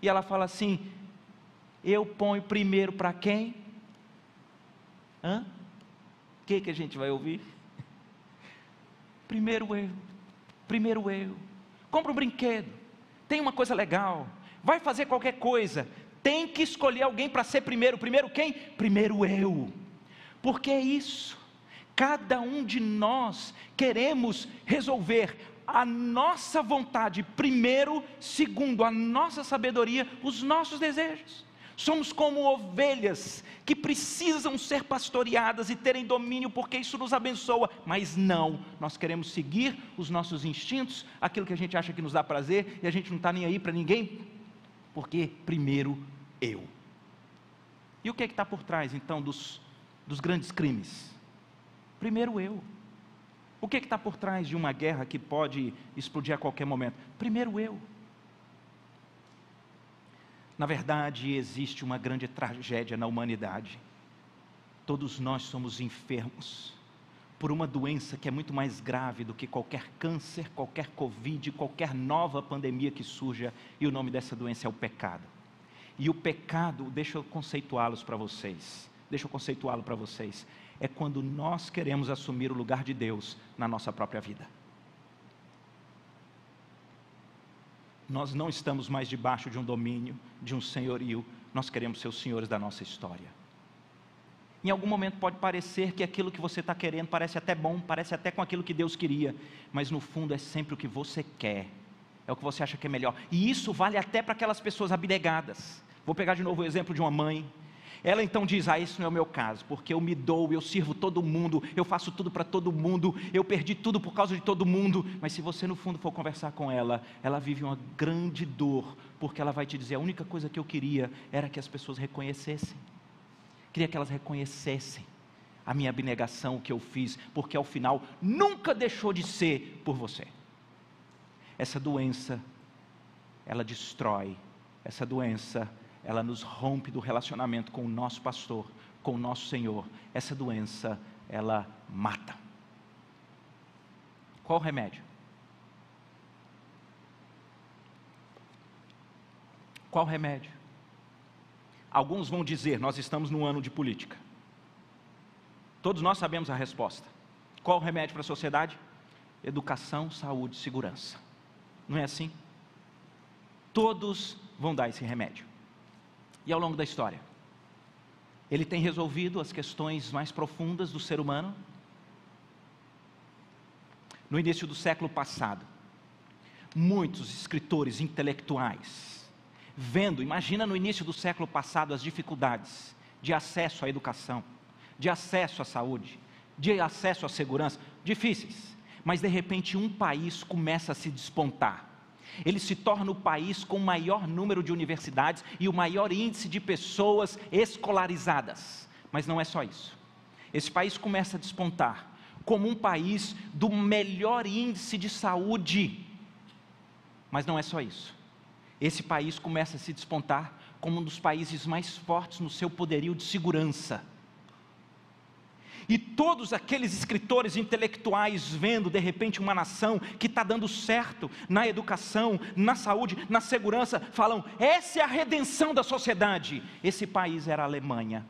E ela fala assim: "Eu ponho primeiro para quem?" Hã? O que que a gente vai ouvir? Primeiro eu. Primeiro eu. Compra um brinquedo. Tem uma coisa legal vai fazer qualquer coisa, tem que escolher alguém para ser primeiro. Primeiro quem? Primeiro eu. Porque é isso. Cada um de nós queremos resolver a nossa vontade primeiro, segundo a nossa sabedoria, os nossos desejos. Somos como ovelhas que precisam ser pastoreadas e terem domínio, porque isso nos abençoa, mas não, nós queremos seguir os nossos instintos, aquilo que a gente acha que nos dá prazer, e a gente não está nem aí para ninguém, porque primeiro eu. E o que é que está por trás então dos, dos grandes crimes? Primeiro eu. O que é que está por trás de uma guerra que pode explodir a qualquer momento? Primeiro eu. Na verdade, existe uma grande tragédia na humanidade. Todos nós somos enfermos por uma doença que é muito mais grave do que qualquer câncer, qualquer Covid, qualquer nova pandemia que surja, e o nome dessa doença é o pecado. E o pecado, deixa eu conceituá-los para vocês, deixa eu conceituá-lo para vocês, é quando nós queremos assumir o lugar de Deus na nossa própria vida. Nós não estamos mais debaixo de um domínio, de um senhorio, nós queremos ser os senhores da nossa história. Em algum momento pode parecer que aquilo que você está querendo parece até bom, parece até com aquilo que Deus queria, mas no fundo é sempre o que você quer, é o que você acha que é melhor. E isso vale até para aquelas pessoas abnegadas. Vou pegar de novo o exemplo de uma mãe Ela então diz: Ah, esse não é o meu caso, porque eu me dou, eu sirvo todo mundo, eu faço tudo para todo mundo, eu perdi tudo por causa de todo mundo. Mas se você no fundo for conversar com ela, ela vive uma grande dor, porque ela vai te dizer: a única coisa que eu queria era que as pessoas reconhecessem, queria que elas reconhecessem a minha abnegação, o que eu fiz, porque ao final nunca deixou de ser por você. Essa doença, ela destrói, essa doença, ela nos rompe do relacionamento com o nosso pastor, com o nosso Senhor. Essa doença, ela mata. Qual o remédio? Qual o remédio? Alguns vão dizer: nós estamos num ano de política. Todos nós sabemos a resposta. Qual o remédio para a sociedade? Educação, saúde, segurança. Não é assim? Todos vão dar esse remédio e ao longo da história. Ele tem resolvido as questões mais profundas do ser humano. No início do século passado, muitos escritores intelectuais, vendo, imagina no início do século passado as dificuldades de acesso à educação, de acesso à saúde, de acesso à segurança, difíceis, mas de repente um país começa a se despontar ele se torna o país com o maior número de universidades e o maior índice de pessoas escolarizadas. Mas não é só isso. Esse país começa a despontar como um país do melhor índice de saúde. Mas não é só isso. Esse país começa a se despontar como um dos países mais fortes no seu poderio de segurança e todos aqueles escritores intelectuais vendo de repente uma nação que está dando certo na educação, na saúde, na segurança, falam: essa é a redenção da sociedade. Esse país era a Alemanha.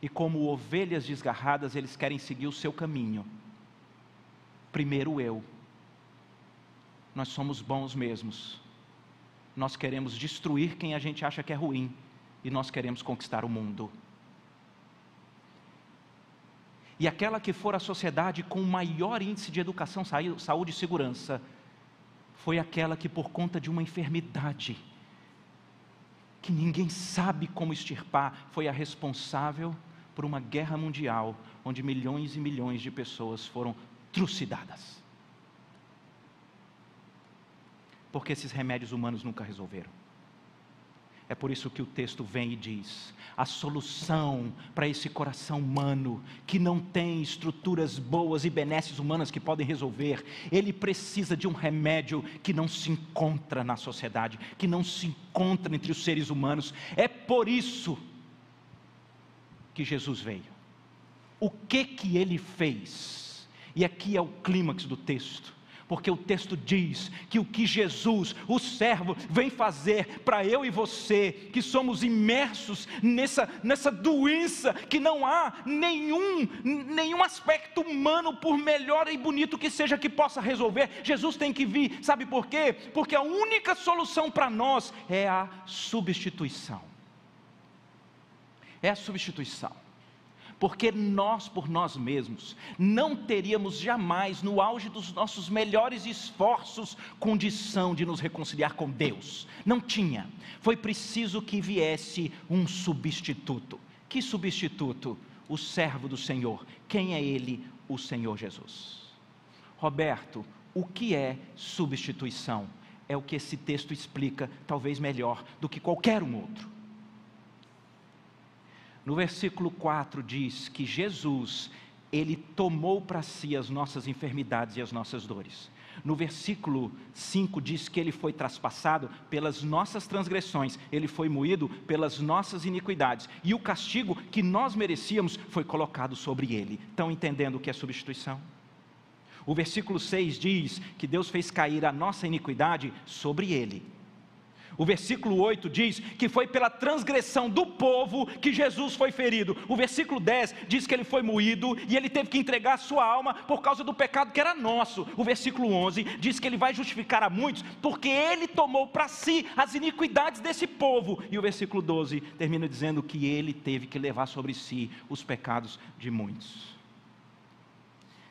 E como ovelhas desgarradas, eles querem seguir o seu caminho. Primeiro eu. Nós somos bons mesmos. Nós queremos destruir quem a gente acha que é ruim e nós queremos conquistar o mundo. E aquela que for a sociedade com maior índice de educação, saúde e segurança, foi aquela que, por conta de uma enfermidade, que ninguém sabe como extirpar, foi a responsável por uma guerra mundial, onde milhões e milhões de pessoas foram trucidadas. Porque esses remédios humanos nunca resolveram. É por isso que o texto vem e diz: a solução para esse coração humano, que não tem estruturas boas e benesses humanas que podem resolver, ele precisa de um remédio que não se encontra na sociedade, que não se encontra entre os seres humanos. É por isso que Jesus veio. O que que ele fez? E aqui é o clímax do texto porque o texto diz que o que Jesus, o servo, vem fazer para eu e você, que somos imersos nessa, nessa doença, que não há nenhum, nenhum aspecto humano, por melhor e bonito que seja, que possa resolver, Jesus tem que vir, sabe por quê? Porque a única solução para nós é a substituição. É a substituição porque nós, por nós mesmos, não teríamos jamais, no auge dos nossos melhores esforços, condição de nos reconciliar com Deus. Não tinha. Foi preciso que viesse um substituto. Que substituto? O servo do Senhor. Quem é ele? O Senhor Jesus. Roberto, o que é substituição? É o que esse texto explica, talvez melhor do que qualquer um outro. No versículo 4 diz que Jesus, ele tomou para si as nossas enfermidades e as nossas dores. No versículo 5 diz que ele foi traspassado pelas nossas transgressões, ele foi moído pelas nossas iniquidades, e o castigo que nós merecíamos foi colocado sobre ele. Estão entendendo o que é substituição? O versículo 6 diz que Deus fez cair a nossa iniquidade sobre ele. O versículo 8 diz que foi pela transgressão do povo que Jesus foi ferido. O versículo 10 diz que ele foi moído e ele teve que entregar a sua alma por causa do pecado que era nosso. O versículo 11 diz que ele vai justificar a muitos porque ele tomou para si as iniquidades desse povo. E o versículo 12 termina dizendo que ele teve que levar sobre si os pecados de muitos.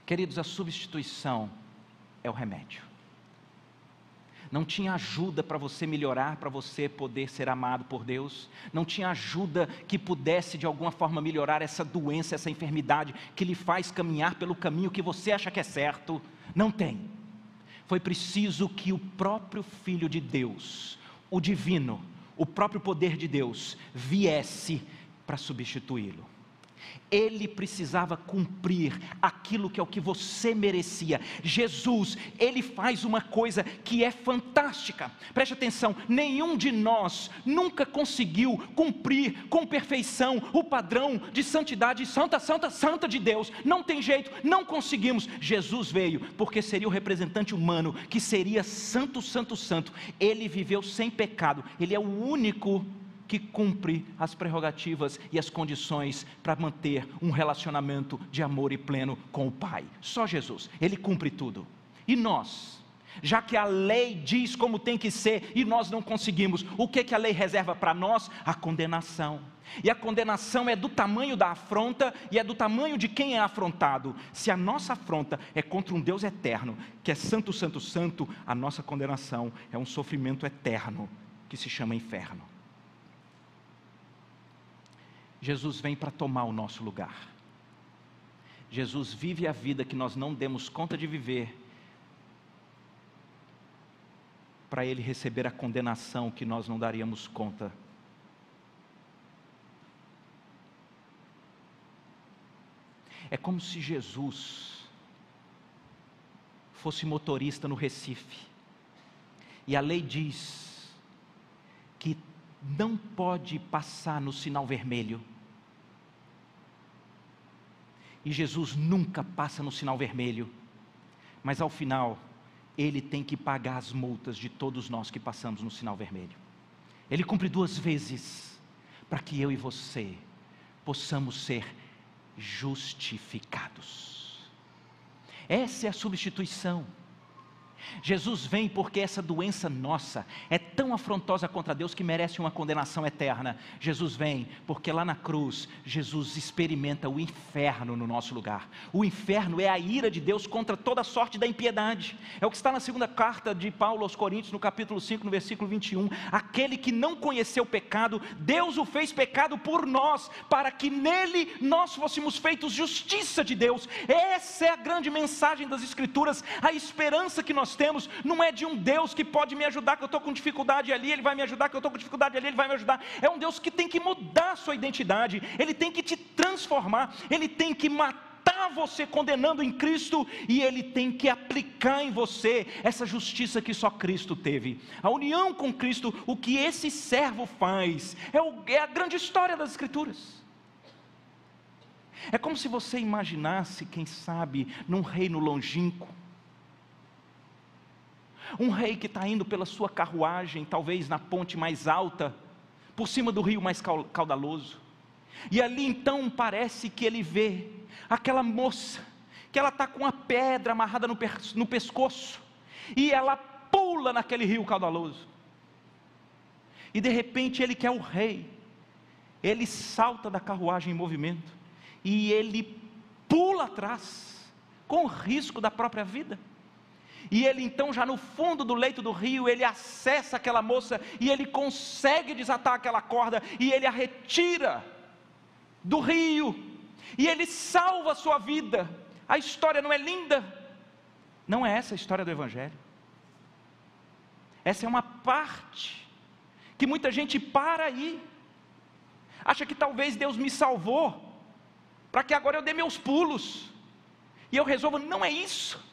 Queridos, a substituição é o remédio. Não tinha ajuda para você melhorar, para você poder ser amado por Deus, não tinha ajuda que pudesse de alguma forma melhorar essa doença, essa enfermidade que lhe faz caminhar pelo caminho que você acha que é certo. Não tem. Foi preciso que o próprio Filho de Deus, o divino, o próprio poder de Deus, viesse para substituí-lo ele precisava cumprir aquilo que é o que você merecia. Jesus, ele faz uma coisa que é fantástica. Preste atenção, nenhum de nós nunca conseguiu cumprir com perfeição o padrão de santidade santa, santa, santa de Deus. Não tem jeito, não conseguimos. Jesus veio porque seria o representante humano que seria santo, santo, santo. Ele viveu sem pecado. Ele é o único que cumpre as prerrogativas e as condições para manter um relacionamento de amor e pleno com o Pai. Só Jesus, ele cumpre tudo. E nós, já que a lei diz como tem que ser e nós não conseguimos, o que que a lei reserva para nós? A condenação. E a condenação é do tamanho da afronta e é do tamanho de quem é afrontado. Se a nossa afronta é contra um Deus eterno, que é santo, santo, santo, a nossa condenação é um sofrimento eterno que se chama inferno. Jesus vem para tomar o nosso lugar. Jesus vive a vida que nós não demos conta de viver, para Ele receber a condenação que nós não daríamos conta. É como se Jesus fosse motorista no Recife, e a lei diz que não pode passar no sinal vermelho. E Jesus nunca passa no sinal vermelho, mas ao final, ele tem que pagar as multas de todos nós que passamos no sinal vermelho. Ele cumpre duas vezes, para que eu e você possamos ser justificados. Essa é a substituição. Jesus vem porque essa doença nossa é tão afrontosa contra Deus que merece uma condenação eterna. Jesus vem porque lá na cruz, Jesus experimenta o inferno no nosso lugar. O inferno é a ira de Deus contra toda sorte da impiedade. É o que está na segunda carta de Paulo aos Coríntios, no capítulo 5, no versículo 21. Aquele que não conheceu o pecado, Deus o fez pecado por nós, para que nele nós fôssemos feitos justiça de Deus. Essa é a grande mensagem das Escrituras, a esperança que nós temos não é de um Deus que pode me ajudar, que eu estou com dificuldade ali, Ele vai me ajudar, que eu estou com dificuldade ali, Ele vai me ajudar. É um Deus que tem que mudar a sua identidade, Ele tem que te transformar, Ele tem que matar você condenando em Cristo e Ele tem que aplicar em você essa justiça que só Cristo teve. A união com Cristo, o que esse servo faz, é, o, é a grande história das Escrituras. É como se você imaginasse, quem sabe, num reino longínquo, um rei que está indo pela sua carruagem, talvez na ponte mais alta, por cima do rio mais caudaloso. E ali então parece que ele vê aquela moça, que ela está com a pedra amarrada no, no pescoço, e ela pula naquele rio caudaloso. E de repente ele quer o rei, ele salta da carruagem em movimento, e ele pula atrás, com risco da própria vida. E ele então, já no fundo do leito do rio, ele acessa aquela moça e ele consegue desatar aquela corda e ele a retira do rio e ele salva a sua vida. A história não é linda? Não é essa a história do Evangelho. Essa é uma parte que muita gente para aí, acha que talvez Deus me salvou, para que agora eu dê meus pulos, e eu resolvo, não é isso.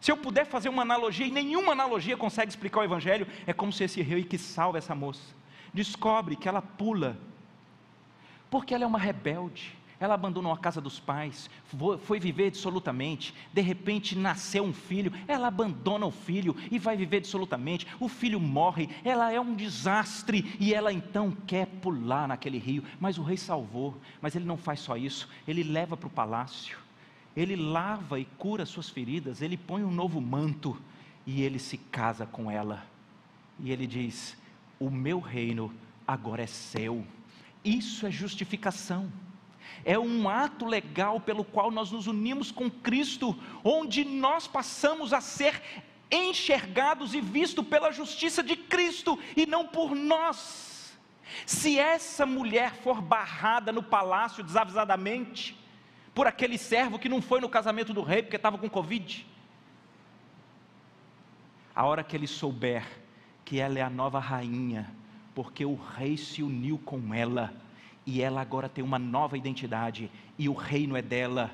Se eu puder fazer uma analogia, e nenhuma analogia consegue explicar o Evangelho, é como se esse rei que salva essa moça descobre que ela pula, porque ela é uma rebelde, ela abandonou a casa dos pais, foi viver dissolutamente, de repente nasceu um filho, ela abandona o filho e vai viver dissolutamente, o filho morre, ela é um desastre e ela então quer pular naquele rio, mas o rei salvou, mas ele não faz só isso, ele leva para o palácio ele lava e cura suas feridas, ele põe um novo manto e ele se casa com ela. E ele diz: O meu reino agora é seu. Isso é justificação. É um ato legal pelo qual nós nos unimos com Cristo, onde nós passamos a ser enxergados e vistos pela justiça de Cristo e não por nós. Se essa mulher for barrada no palácio desavisadamente, por aquele servo que não foi no casamento do rei porque estava com Covid, a hora que ele souber que ela é a nova rainha, porque o rei se uniu com ela, e ela agora tem uma nova identidade, e o reino é dela,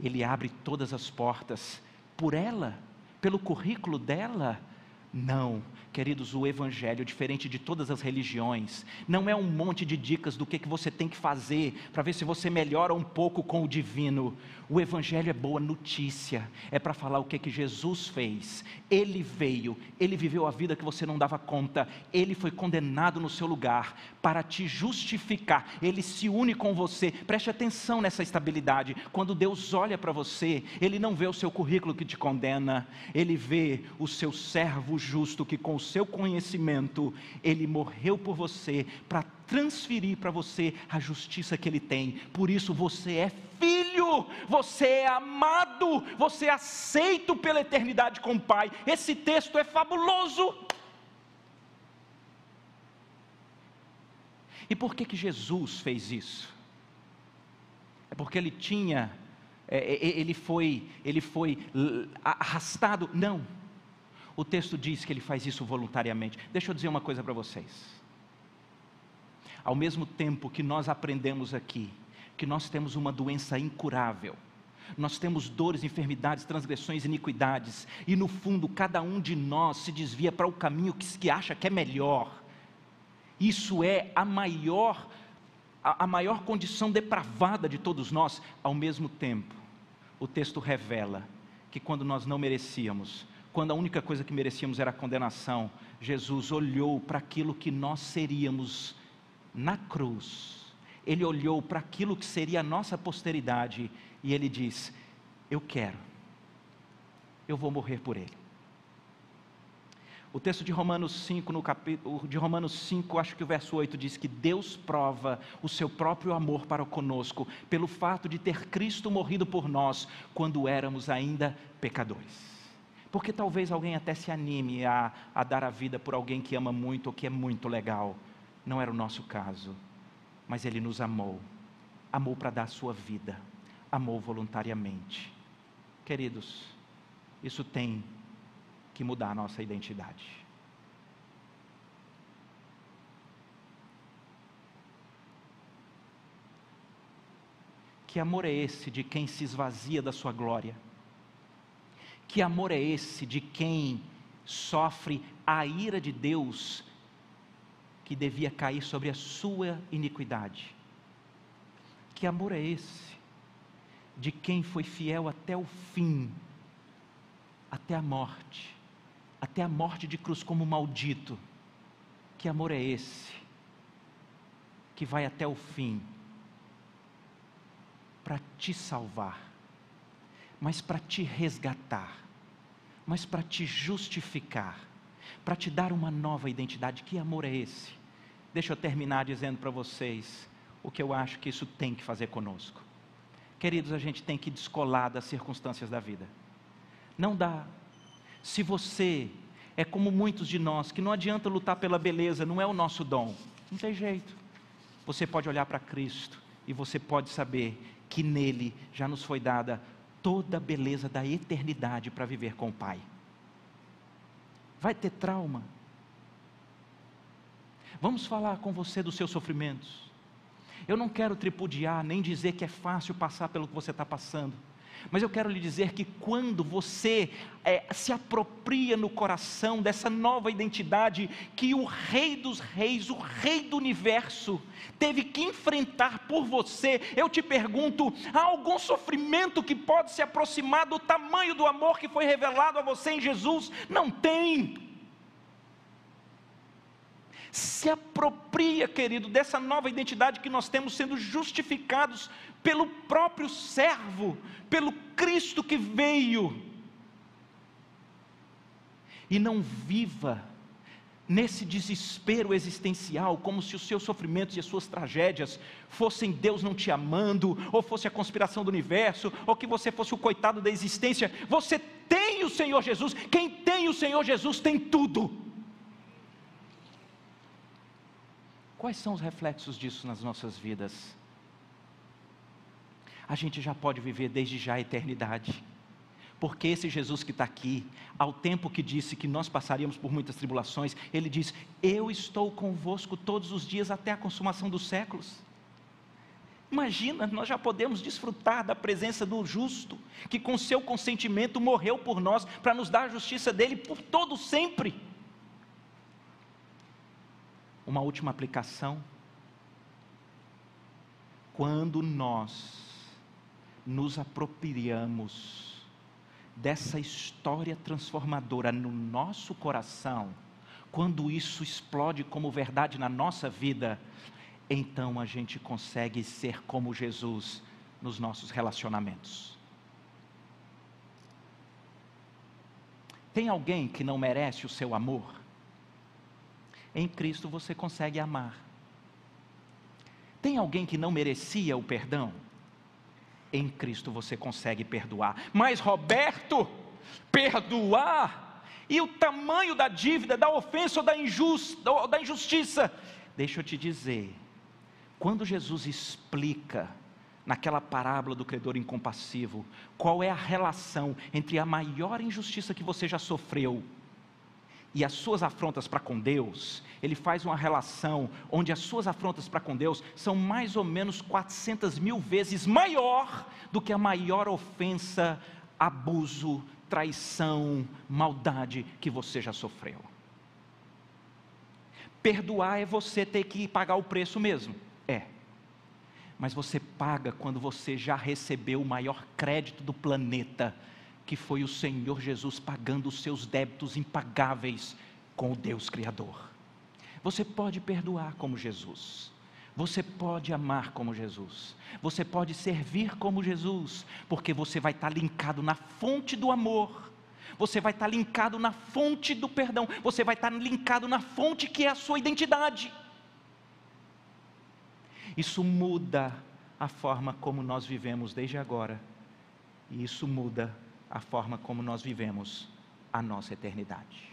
ele abre todas as portas por ela, pelo currículo dela. Não, Queridos, o Evangelho, diferente de todas as religiões, não é um monte de dicas do que, que você tem que fazer para ver se você melhora um pouco com o divino. O Evangelho é boa notícia, é para falar o que, que Jesus fez. Ele veio, ele viveu a vida que você não dava conta, ele foi condenado no seu lugar para te justificar, ele se une com você. Preste atenção nessa estabilidade. Quando Deus olha para você, ele não vê o seu currículo que te condena, ele vê o seu servo justo que com o seu conhecimento, ele morreu por você para transferir para você a justiça que ele tem. Por isso você é filho, você é amado, você é aceito pela eternidade com o Pai. Esse texto é fabuloso. E por que que Jesus fez isso? É porque ele tinha, é, é, ele foi, ele foi arrastado? Não o texto diz que ele faz isso voluntariamente. Deixa eu dizer uma coisa para vocês. Ao mesmo tempo que nós aprendemos aqui que nós temos uma doença incurável, nós temos dores, enfermidades, transgressões, iniquidades, e no fundo cada um de nós se desvia para o caminho que, que acha que é melhor. Isso é a maior, a, a maior condição depravada de todos nós. Ao mesmo tempo, o texto revela que quando nós não merecíamos, quando a única coisa que merecíamos era a condenação, Jesus olhou para aquilo que nós seríamos na cruz. Ele olhou para aquilo que seria a nossa posteridade e ele diz: Eu quero, eu vou morrer por ele. O texto de Romanos 5, no capítulo de Romanos 5, acho que o verso 8 diz que Deus prova o seu próprio amor para conosco pelo fato de ter Cristo morrido por nós quando éramos ainda pecadores. Porque talvez alguém até se anime a, a dar a vida por alguém que ama muito ou que é muito legal. Não era o nosso caso. Mas Ele nos amou. Amou para dar a sua vida. Amou voluntariamente. Queridos, isso tem que mudar a nossa identidade. Que amor é esse de quem se esvazia da sua glória? Que amor é esse de quem sofre a ira de Deus que devia cair sobre a sua iniquidade? Que amor é esse de quem foi fiel até o fim, até a morte, até a morte de cruz como maldito? Que amor é esse que vai até o fim para te salvar? Mas para te resgatar, mas para te justificar, para te dar uma nova identidade. Que amor é esse? Deixa eu terminar dizendo para vocês o que eu acho que isso tem que fazer conosco. Queridos, a gente tem que descolar das circunstâncias da vida. Não dá. Se você é como muitos de nós, que não adianta lutar pela beleza, não é o nosso dom. Não tem jeito. Você pode olhar para Cristo e você pode saber que nele já nos foi dada toda a beleza da eternidade para viver com o Pai. Vai ter trauma. Vamos falar com você dos seus sofrimentos. Eu não quero tripudiar, nem dizer que é fácil passar pelo que você está passando. Mas eu quero lhe dizer que quando você é, se apropria no coração dessa nova identidade que o Rei dos Reis, o Rei do Universo, teve que enfrentar por você, eu te pergunto: há algum sofrimento que pode se aproximar do tamanho do amor que foi revelado a você em Jesus? Não tem se apropria, querido, dessa nova identidade que nós temos sendo justificados pelo próprio servo, pelo Cristo que veio. E não viva nesse desespero existencial, como se os seus sofrimentos e as suas tragédias fossem Deus não te amando, ou fosse a conspiração do universo, ou que você fosse o coitado da existência. Você tem o Senhor Jesus, quem tem o Senhor Jesus tem tudo. Quais são os reflexos disso nas nossas vidas? A gente já pode viver desde já a eternidade. Porque esse Jesus que está aqui, ao tempo que disse que nós passaríamos por muitas tribulações, ele diz: Eu estou convosco todos os dias até a consumação dos séculos. Imagina, nós já podemos desfrutar da presença do justo, que com seu consentimento morreu por nós, para nos dar a justiça dele por todo sempre. Uma última aplicação. Quando nós nos apropriamos dessa história transformadora no nosso coração, quando isso explode como verdade na nossa vida, então a gente consegue ser como Jesus nos nossos relacionamentos. Tem alguém que não merece o seu amor? Em Cristo você consegue amar. Tem alguém que não merecia o perdão? em Cristo você consegue perdoar. Mas Roberto, perdoar e o tamanho da dívida, da ofensa ou da, da injustiça. Deixa eu te dizer, quando Jesus explica naquela parábola do credor incompassivo, qual é a relação entre a maior injustiça que você já sofreu e as suas afrontas para com Deus, ele faz uma relação onde as suas afrontas para com Deus são mais ou menos 400 mil vezes maior do que a maior ofensa, abuso, traição, maldade que você já sofreu. Perdoar é você ter que pagar o preço mesmo, é. Mas você paga quando você já recebeu o maior crédito do planeta, que foi o Senhor Jesus pagando os seus débitos impagáveis com o Deus Criador. Você pode perdoar como Jesus. Você pode amar como Jesus. Você pode servir como Jesus, porque você vai estar linkado na fonte do amor. Você vai estar linkado na fonte do perdão. Você vai estar linkado na fonte que é a sua identidade. Isso muda a forma como nós vivemos desde agora. E isso muda a forma como nós vivemos a nossa eternidade.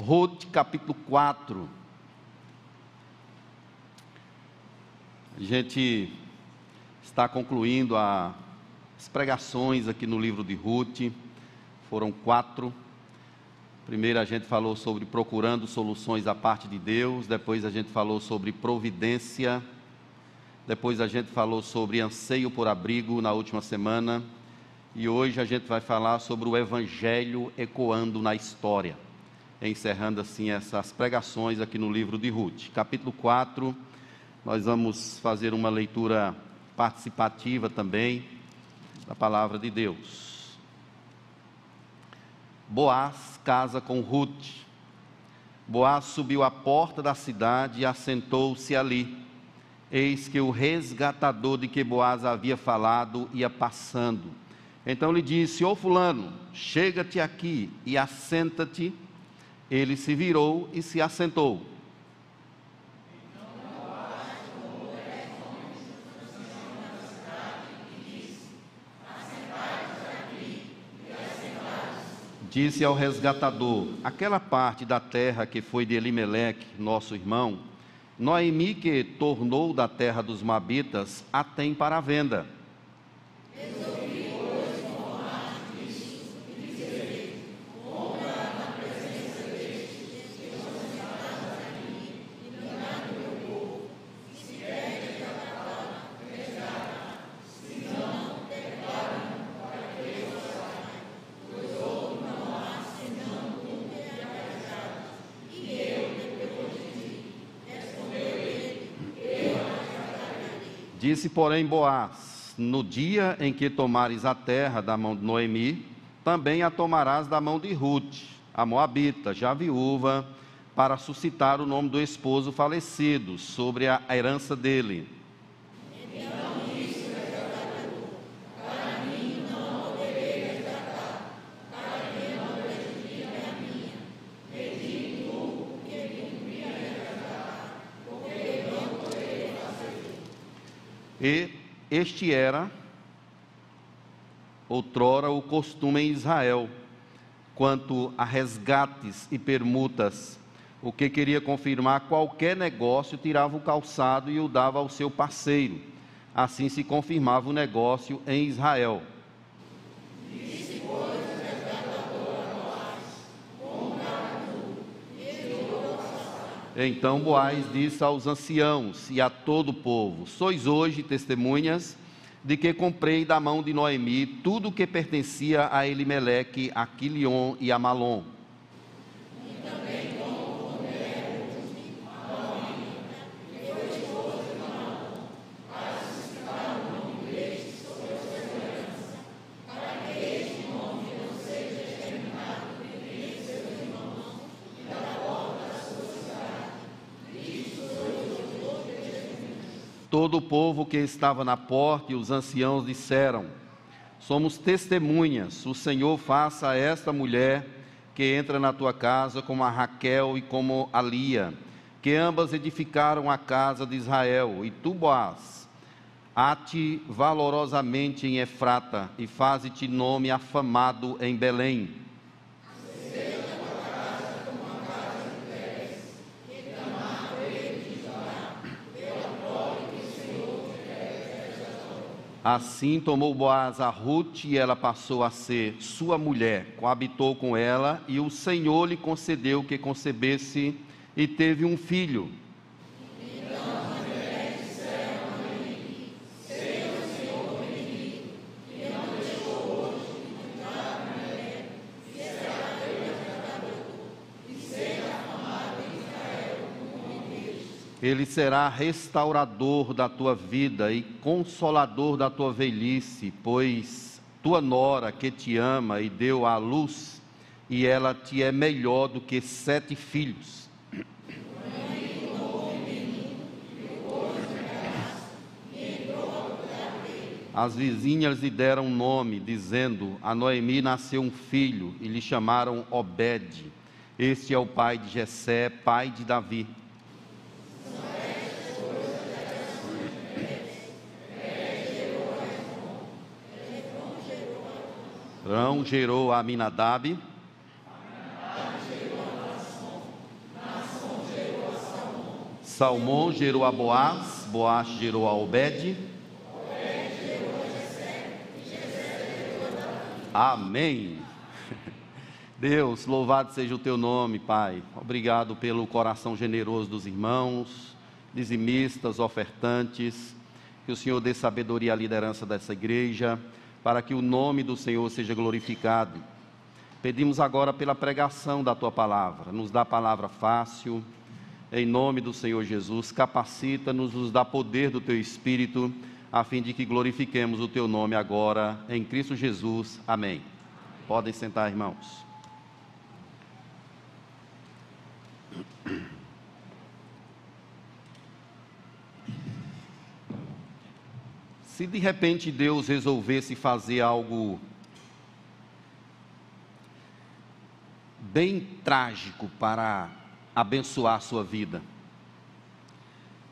Ruth capítulo 4. A gente está concluindo a, as pregações aqui no livro de Ruth. Foram quatro. Primeiro a gente falou sobre procurando soluções da parte de Deus, depois a gente falou sobre providência, depois a gente falou sobre anseio por abrigo na última semana, e hoje a gente vai falar sobre o evangelho ecoando na história. Encerrando assim essas pregações aqui no livro de Ruth. Capítulo 4, nós vamos fazer uma leitura participativa também da palavra de Deus. Boaz casa com Ruth. Boaz subiu à porta da cidade e assentou-se ali. Eis que o resgatador de que Boaz havia falado ia passando. Então lhe disse: Ô Fulano, chega-te aqui e assenta-te. Ele se virou e se assentou. disse ao resgatador: Aquela parte da terra que foi de Elimeleque, nosso irmão, Noemi, que tornou da terra dos Mabitas, a tem para a venda. Disse, porém, Boaz: No dia em que tomares a terra da mão de Noemi, também a tomarás da mão de Ruth, a Moabita, já viúva, para suscitar o nome do esposo falecido sobre a herança dele. E este era, outrora, o costume em Israel, quanto a resgates e permutas. O que queria confirmar qualquer negócio, tirava o calçado e o dava ao seu parceiro. Assim se confirmava o negócio em Israel. Então Boaz disse aos anciãos e a todo o povo: Sois hoje testemunhas de que comprei da mão de Noemi tudo o que pertencia a Elimeleque, a Quilion e a Malom Todo o povo que estava na porta e os anciãos disseram: Somos testemunhas, o Senhor faça a esta mulher que entra na tua casa como a Raquel e como a Lia, que ambas edificaram a casa de Israel, e tu, Boaz, ate valorosamente em Efrata e faze-te nome afamado em Belém Assim tomou Boaz a Ruth e ela passou a ser sua mulher, coabitou com ela e o Senhor lhe concedeu que concebesse e teve um filho. Ele será restaurador da tua vida e consolador da tua velhice, pois tua nora que te ama e deu à luz, e ela te é melhor do que sete filhos. As vizinhas lhe deram um nome, dizendo: A Noemi nasceu um filho, e lhe chamaram Obed. Este é o pai de Jessé, pai de Davi. Rão gerou a Aminadab. Salmão gerou a Boaz, Boaz gerou a Obed. Amém. Deus, louvado seja o teu nome, Pai. Obrigado pelo coração generoso dos irmãos, dizimistas, ofertantes. Que o Senhor dê sabedoria à liderança dessa igreja, para que o nome do Senhor seja glorificado. Pedimos agora pela pregação da tua palavra. Nos dá a palavra fácil. Em nome do Senhor Jesus, capacita-nos, nos dá poder do teu espírito, a fim de que glorifiquemos o teu nome agora em Cristo Jesus. Amém. Podem sentar, irmãos. Se de repente Deus resolvesse fazer algo bem trágico para abençoar a sua vida,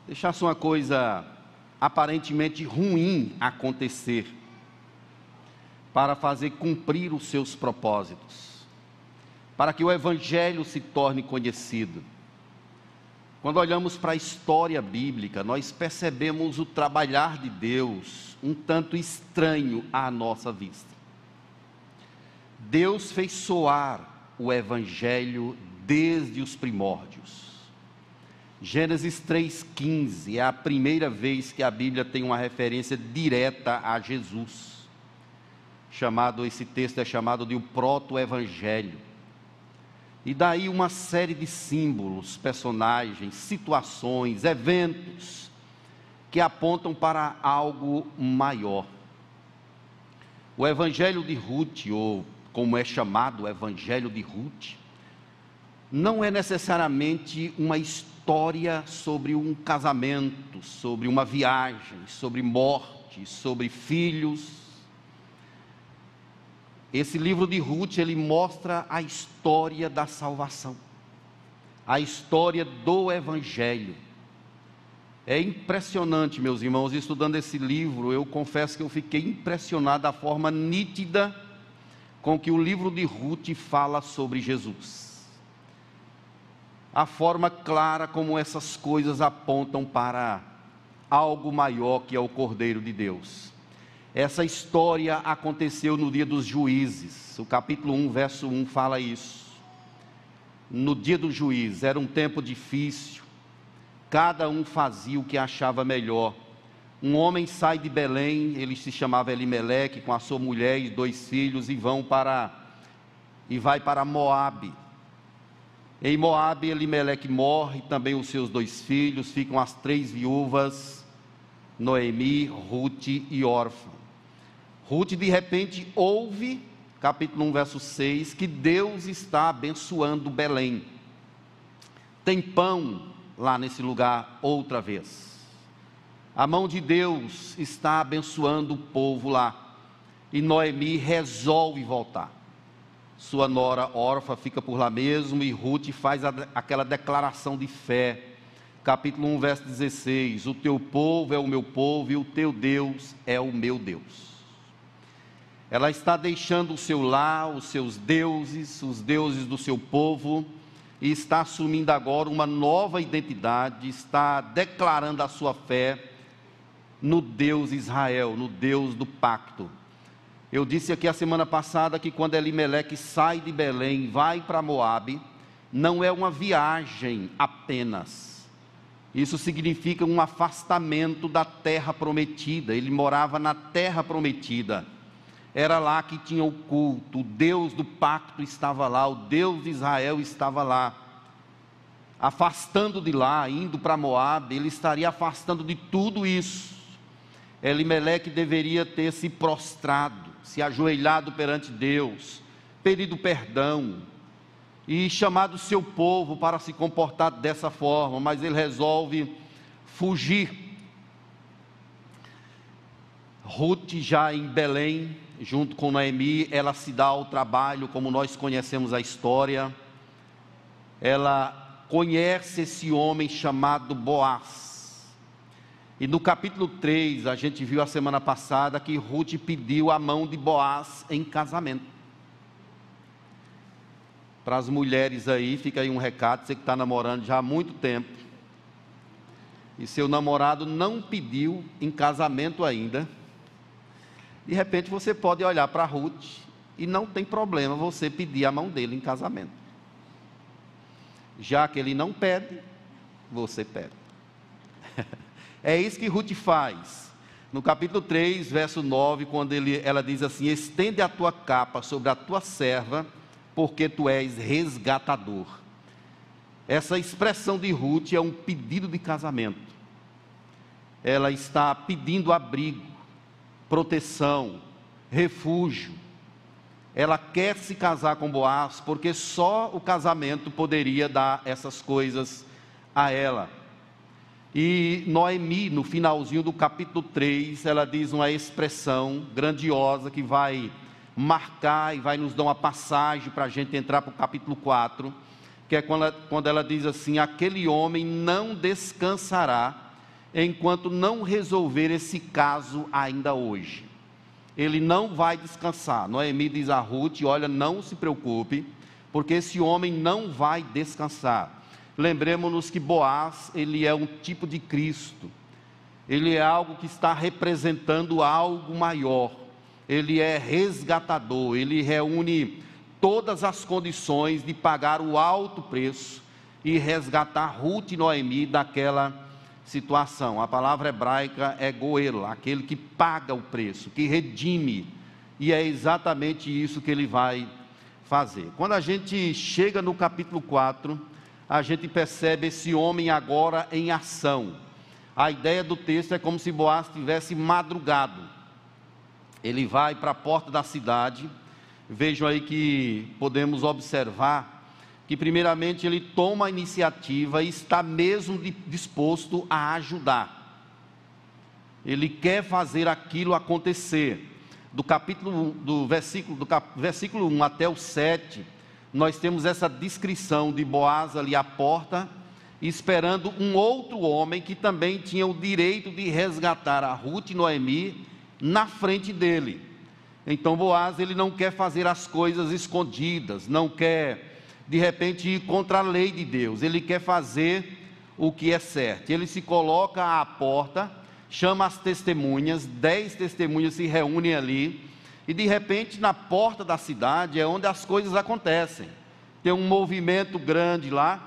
deixasse uma coisa aparentemente ruim acontecer, para fazer cumprir os seus propósitos, para que o Evangelho se torne conhecido quando olhamos para a história bíblica, nós percebemos o trabalhar de Deus um tanto estranho à nossa vista. Deus fez soar o Evangelho desde os primórdios. Gênesis 3,15 é a primeira vez que a Bíblia tem uma referência direta a Jesus. Chamado, esse texto é chamado de o proto-evangelho. E daí uma série de símbolos, personagens, situações, eventos que apontam para algo maior. O Evangelho de Ruth, ou como é chamado o Evangelho de Ruth, não é necessariamente uma história sobre um casamento, sobre uma viagem, sobre morte, sobre filhos, esse livro de Ruth, ele mostra a história da salvação, a história do evangelho. É impressionante, meus irmãos, estudando esse livro, eu confesso que eu fiquei impressionado da forma nítida com que o livro de Ruth fala sobre Jesus. A forma clara como essas coisas apontam para algo maior que é o Cordeiro de Deus. Essa história aconteceu no dia dos juízes. O capítulo 1, verso 1 fala isso. No dia dos juízes, era um tempo difícil. Cada um fazia o que achava melhor. Um homem sai de Belém, ele se chamava Elimeleque, com a sua mulher e dois filhos, e vão para e vai para Moabe. Em Moabe, Elimeleque morre, também os seus dois filhos, ficam as três viúvas, Noemi, Ruth e Orfa. Ruth de repente ouve, capítulo 1, verso 6, que Deus está abençoando Belém. Tem pão lá nesse lugar outra vez. A mão de Deus está abençoando o povo lá. E Noemi resolve voltar. Sua nora órfã fica por lá mesmo e Ruth faz a, aquela declaração de fé. Capítulo 1, verso 16: O teu povo é o meu povo e o teu Deus é o meu Deus. Ela está deixando o seu lar, os seus deuses, os deuses do seu povo, e está assumindo agora uma nova identidade, está declarando a sua fé no Deus Israel, no Deus do pacto. Eu disse aqui a semana passada que quando Elimeleque sai de Belém vai para Moabe, não é uma viagem apenas. Isso significa um afastamento da terra prometida. Ele morava na terra prometida era lá que tinha o culto, o Deus do pacto estava lá, o Deus de Israel estava lá. Afastando de lá, indo para Moab, ele estaria afastando de tudo isso. Elimeleque deveria ter se prostrado, se ajoelhado perante Deus, pedido perdão e chamado seu povo para se comportar dessa forma, mas ele resolve fugir. Ruth já em Belém, junto com Noemi, ela se dá ao trabalho, como nós conhecemos a história. Ela conhece esse homem chamado Boaz. E no capítulo 3, a gente viu a semana passada que Ruth pediu a mão de Boaz em casamento. Para as mulheres aí, fica aí um recado, você que está namorando já há muito tempo. e seu namorado não pediu em casamento ainda, de repente você pode olhar para Ruth e não tem problema você pedir a mão dele em casamento. Já que ele não pede, você pede. é isso que Ruth faz. No capítulo 3, verso 9, quando ele, ela diz assim: Estende a tua capa sobre a tua serva, porque tu és resgatador. Essa expressão de Ruth é um pedido de casamento. Ela está pedindo abrigo, proteção, refúgio. Ela quer se casar com Boaz, porque só o casamento poderia dar essas coisas a ela. E Noemi, no finalzinho do capítulo 3, ela diz uma expressão grandiosa que vai marcar e vai nos dar uma passagem para a gente entrar para o capítulo 4, que é quando ela, quando ela diz assim: Aquele homem não descansará enquanto não resolver esse caso ainda hoje. Ele não vai descansar. Noemi diz a Ruth: Olha, não se preocupe, porque esse homem não vai descansar. Lembremos-nos que Boaz, ele é um tipo de Cristo. Ele é algo que está representando algo maior. Ele é resgatador, ele reúne todas as condições de pagar o alto preço e resgatar Ruth e Noemi daquela situação. A palavra hebraica é goel, aquele que paga o preço, que redime. E é exatamente isso que ele vai fazer. Quando a gente chega no capítulo 4, a gente percebe esse homem agora em ação. A ideia do texto é como se Boaz tivesse madrugado. Ele vai para a porta da cidade. Vejam aí que podemos observar que, primeiramente, ele toma a iniciativa e está mesmo disposto a ajudar. Ele quer fazer aquilo acontecer. Do capítulo, do versículo, do cap, versículo 1 até o 7, nós temos essa descrição de Boaz ali à porta, esperando um outro homem que também tinha o direito de resgatar a Ruth e Noemi na frente dele. Então Boaz ele não quer fazer as coisas escondidas, não quer de repente ir contra a lei de Deus, ele quer fazer o que é certo. Ele se coloca à porta, chama as testemunhas, dez testemunhas se reúnem ali e de repente, na porta da cidade é onde as coisas acontecem. Tem um movimento grande lá,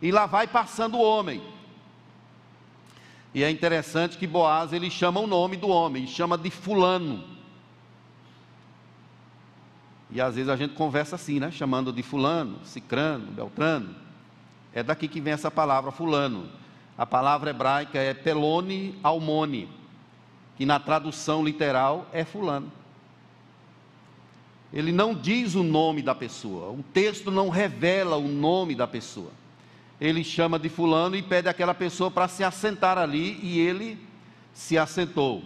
e lá vai passando o homem. E é interessante que Boaz ele chama o nome do homem, chama de fulano. E às vezes a gente conversa assim, né? Chamando de fulano, cicrano, beltrano. É daqui que vem essa palavra fulano. A palavra hebraica é pelone almone, que na tradução literal é fulano. Ele não diz o nome da pessoa, o texto não revela o nome da pessoa. Ele chama de fulano e pede aquela pessoa para se assentar ali e ele se assentou.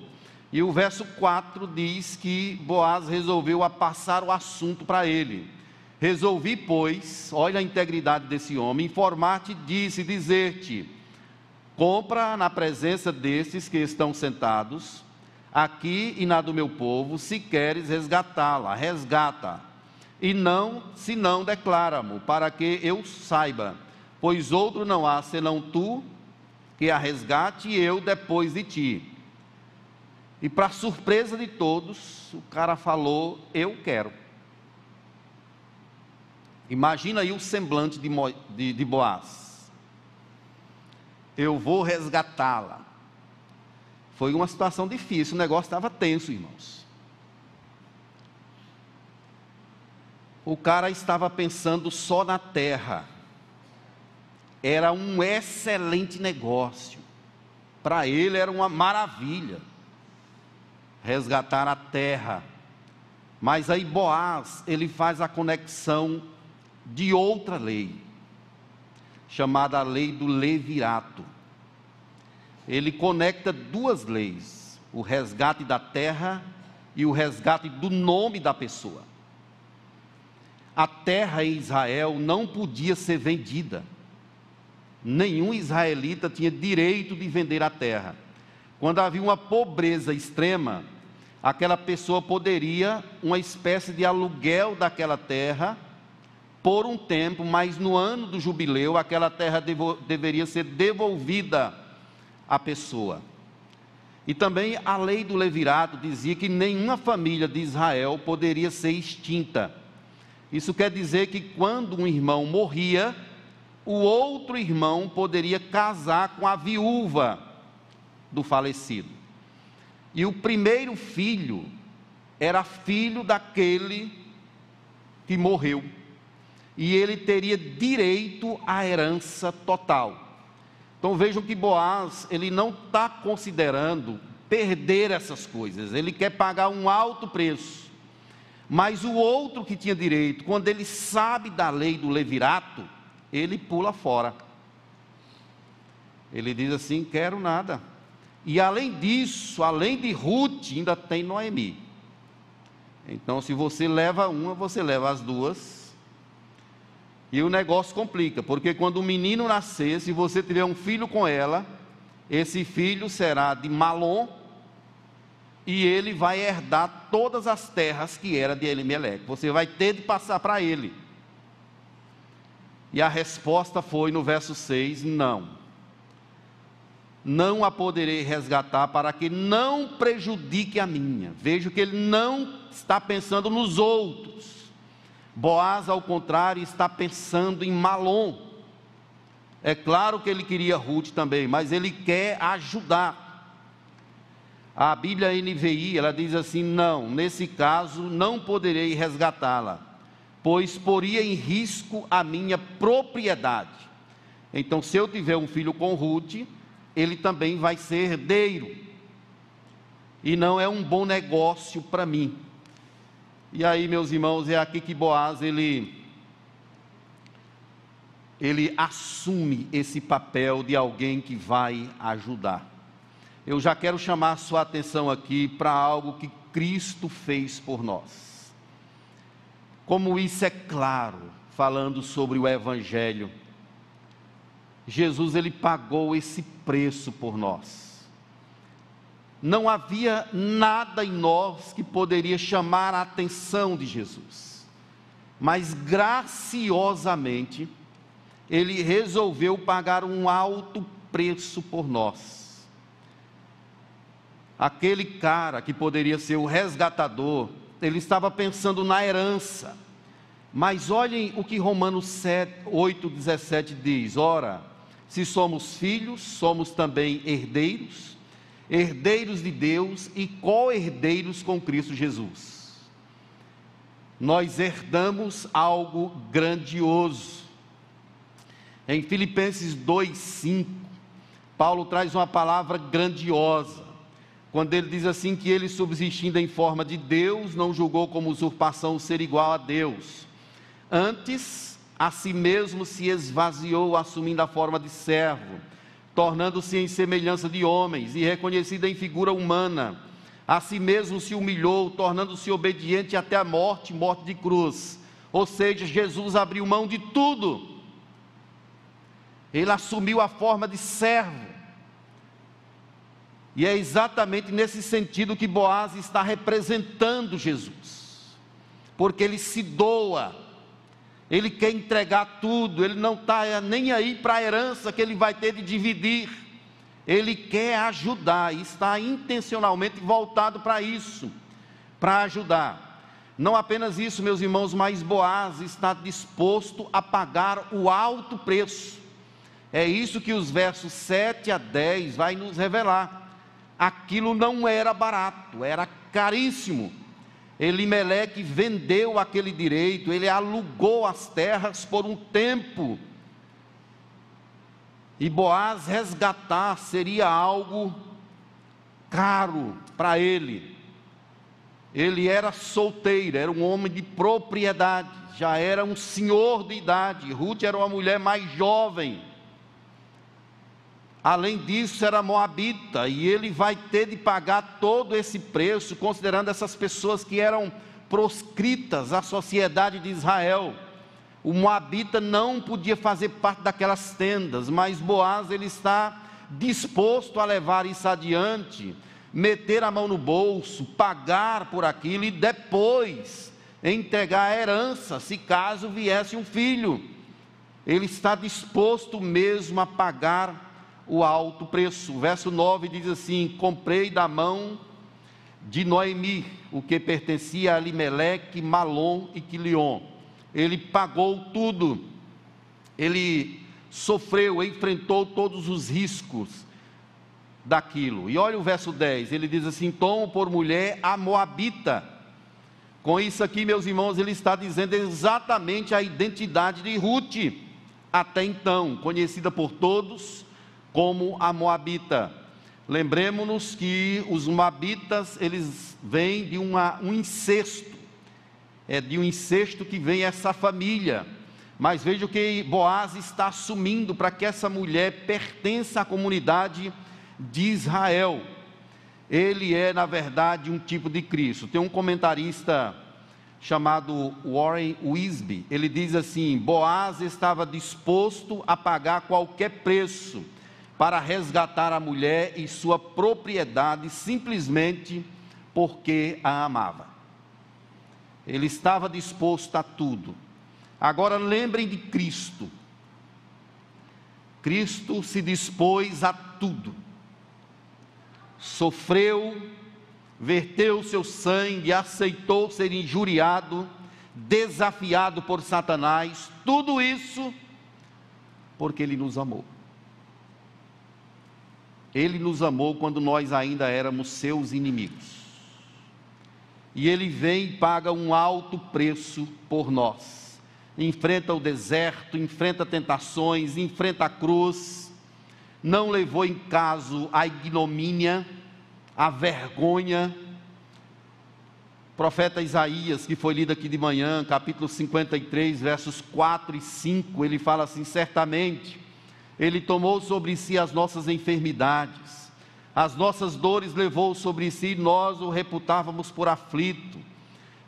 E o verso 4 diz que Boaz resolveu passar o assunto para ele. Resolvi, pois, olha a integridade desse homem, informar-te disse, dizer-te: compra na presença destes que estão sentados aqui e na do meu povo, se queres resgatá-la, resgata. E não, se não, declara-mo, para que eu saiba, pois outro não há senão tu, que a resgate e eu depois de ti. E para surpresa de todos, o cara falou: Eu quero. Imagina aí o semblante de, de, de Boaz. Eu vou resgatá-la. Foi uma situação difícil, o negócio estava tenso, irmãos. O cara estava pensando só na terra. Era um excelente negócio. Para ele era uma maravilha. Resgatar a terra. Mas aí Boaz, ele faz a conexão de outra lei, chamada a lei do levirato ele conecta duas leis: o resgate da terra e o resgate do nome da pessoa. A terra em Israel não podia ser vendida. Nenhum israelita tinha direito de vender a terra. Quando havia uma pobreza extrema, aquela pessoa poderia uma espécie de aluguel daquela terra por um tempo, mas no ano do jubileu aquela terra devo, deveria ser devolvida a pessoa. E também a lei do levirato dizia que nenhuma família de Israel poderia ser extinta. Isso quer dizer que quando um irmão morria, o outro irmão poderia casar com a viúva do falecido. E o primeiro filho era filho daquele que morreu. E ele teria direito à herança total. Então vejam que Boaz, ele não está considerando perder essas coisas, ele quer pagar um alto preço. Mas o outro que tinha direito, quando ele sabe da lei do levirato, ele pula fora. Ele diz assim: quero nada. E além disso, além de Ruth, ainda tem Noemi. Então, se você leva uma, você leva as duas e o negócio complica, porque quando o menino nascer, se você tiver um filho com ela, esse filho será de Malom e ele vai herdar todas as terras que era de Elimeleque. Você vai ter de passar para ele. E a resposta foi no verso 6: não. Não a poderei resgatar para que não prejudique a minha. Vejo que ele não está pensando nos outros Boaz, ao contrário, está pensando em Malom. É claro que ele queria Ruth também, mas ele quer ajudar. A Bíblia NVI, ela diz assim: não, nesse caso não poderei resgatá-la, pois poria em risco a minha propriedade. Então, se eu tiver um filho com Ruth, ele também vai ser herdeiro. E não é um bom negócio para mim. E aí, meus irmãos, é aqui que Boaz ele ele assume esse papel de alguém que vai ajudar. Eu já quero chamar a sua atenção aqui para algo que Cristo fez por nós. Como isso é claro, falando sobre o evangelho. Jesus ele pagou esse preço por nós não havia nada em nós que poderia chamar a atenção de Jesus. Mas graciosamente, ele resolveu pagar um alto preço por nós. Aquele cara que poderia ser o resgatador, ele estava pensando na herança. Mas olhem o que Romanos 7, 8, 17 diz: Ora, se somos filhos, somos também herdeiros herdeiros de Deus e co-herdeiros com Cristo Jesus. Nós herdamos algo grandioso. Em Filipenses 2:5, Paulo traz uma palavra grandiosa, quando ele diz assim que ele subsistindo em forma de Deus, não julgou como usurpação ser igual a Deus. Antes, a si mesmo se esvaziou, assumindo a forma de servo tornando-se em semelhança de homens e reconhecida em figura humana. A si mesmo se humilhou, tornando-se obediente até a morte morte de cruz. Ou seja, Jesus abriu mão de tudo. Ele assumiu a forma de servo. E é exatamente nesse sentido que Boaz está representando Jesus, porque ele se doa ele quer entregar tudo, ele não está nem aí para a herança que ele vai ter de dividir. Ele quer ajudar e está intencionalmente voltado para isso, para ajudar. Não apenas isso, meus irmãos, mas Boaz está disposto a pagar o alto preço. É isso que os versos 7 a 10 vai nos revelar. Aquilo não era barato, era caríssimo Elimeleque vendeu aquele direito, ele alugou as terras por um tempo. E Boaz resgatar seria algo caro para ele. Ele era solteiro, era um homem de propriedade, já era um senhor de idade. Ruth era uma mulher mais jovem. Além disso, era moabita, e ele vai ter de pagar todo esse preço, considerando essas pessoas que eram proscritas à sociedade de Israel. O moabita não podia fazer parte daquelas tendas, mas Boaz ele está disposto a levar isso adiante, meter a mão no bolso, pagar por aquilo e depois entregar a herança, se caso viesse um filho. Ele está disposto mesmo a pagar o alto preço. O verso 9 diz assim: Comprei da mão de Noemi o que pertencia a Limeleque, Malom e Quilion. Ele pagou tudo, ele sofreu, enfrentou todos os riscos daquilo. E olha o verso 10, ele diz assim: Tomo por mulher a Moabita. Com isso aqui, meus irmãos, ele está dizendo exatamente a identidade de Ruth, até então, conhecida por todos como a Moabita. Lembremos-nos que os Moabitas, eles vêm de uma, um incesto, é de um incesto que vem essa família. Mas veja o que Boaz está assumindo para que essa mulher pertença à comunidade de Israel. Ele é, na verdade, um tipo de Cristo. Tem um comentarista chamado Warren Wisby, ele diz assim: Boaz estava disposto a pagar qualquer preço para resgatar a mulher e sua propriedade simplesmente porque a amava. Ele estava disposto a tudo. Agora lembrem de Cristo. Cristo se dispôs a tudo. Sofreu, verteu seu sangue, aceitou ser injuriado, desafiado por Satanás, tudo isso porque ele nos amou. Ele nos amou quando nós ainda éramos seus inimigos. E ele vem e paga um alto preço por nós. Enfrenta o deserto, enfrenta tentações, enfrenta a cruz, não levou em caso a ignomínia, a vergonha. O profeta Isaías, que foi lido aqui de manhã, capítulo 53, versos 4 e 5, ele fala assim: certamente ele tomou sobre si as nossas enfermidades, as nossas dores levou sobre si, nós o reputávamos por aflito,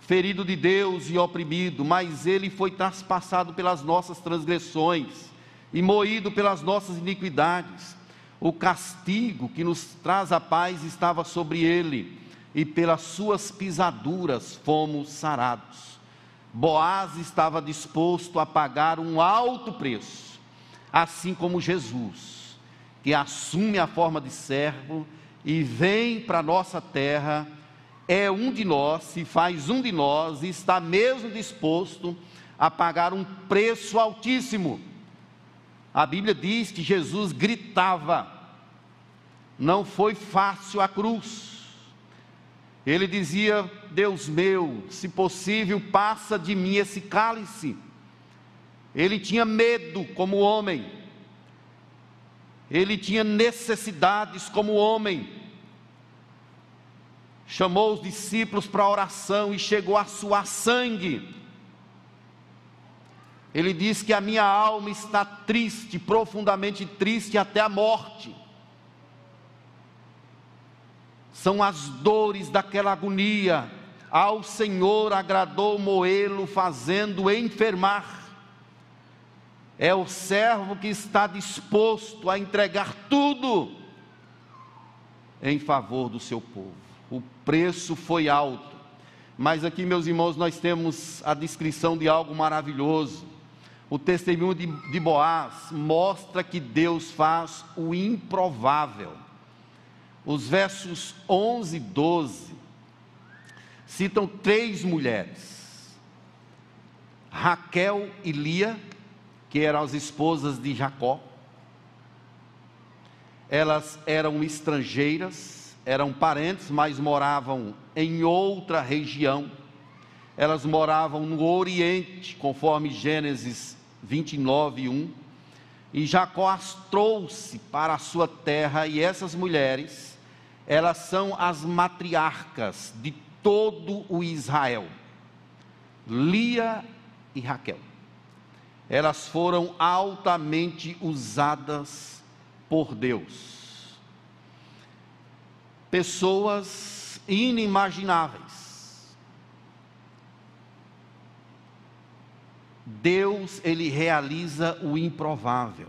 ferido de Deus e oprimido, mas ele foi traspassado pelas nossas transgressões e moído pelas nossas iniquidades. O castigo que nos traz a paz estava sobre ele, e pelas suas pisaduras fomos sarados. Boaz estava disposto a pagar um alto preço assim como Jesus, que assume a forma de servo e vem para a nossa terra, é um de nós, se faz um de nós e está mesmo disposto a pagar um preço altíssimo. A Bíblia diz que Jesus gritava, não foi fácil a cruz. Ele dizia: Deus meu, se possível, passa de mim esse cálice. Ele tinha medo como homem, ele tinha necessidades como homem. Chamou os discípulos para oração e chegou a suar sangue. Ele diz que a minha alma está triste, profundamente triste até a morte. São as dores daquela agonia. Ao Senhor agradou moê-lo, fazendo enfermar é o servo que está disposto a entregar tudo em favor do seu povo. O preço foi alto, mas aqui, meus irmãos, nós temos a descrição de algo maravilhoso. O testemunho de, de Boaz mostra que Deus faz o improvável. Os versos 11 e 12 citam três mulheres: Raquel e Lia que eram as esposas de Jacó. Elas eram estrangeiras, eram parentes, mas moravam em outra região. Elas moravam no Oriente, conforme Gênesis 29, 1. E Jacó as trouxe para a sua terra, e essas mulheres, elas são as matriarcas de todo o Israel. Lia e Raquel elas foram altamente usadas por Deus. Pessoas inimagináveis. Deus, ele realiza o improvável.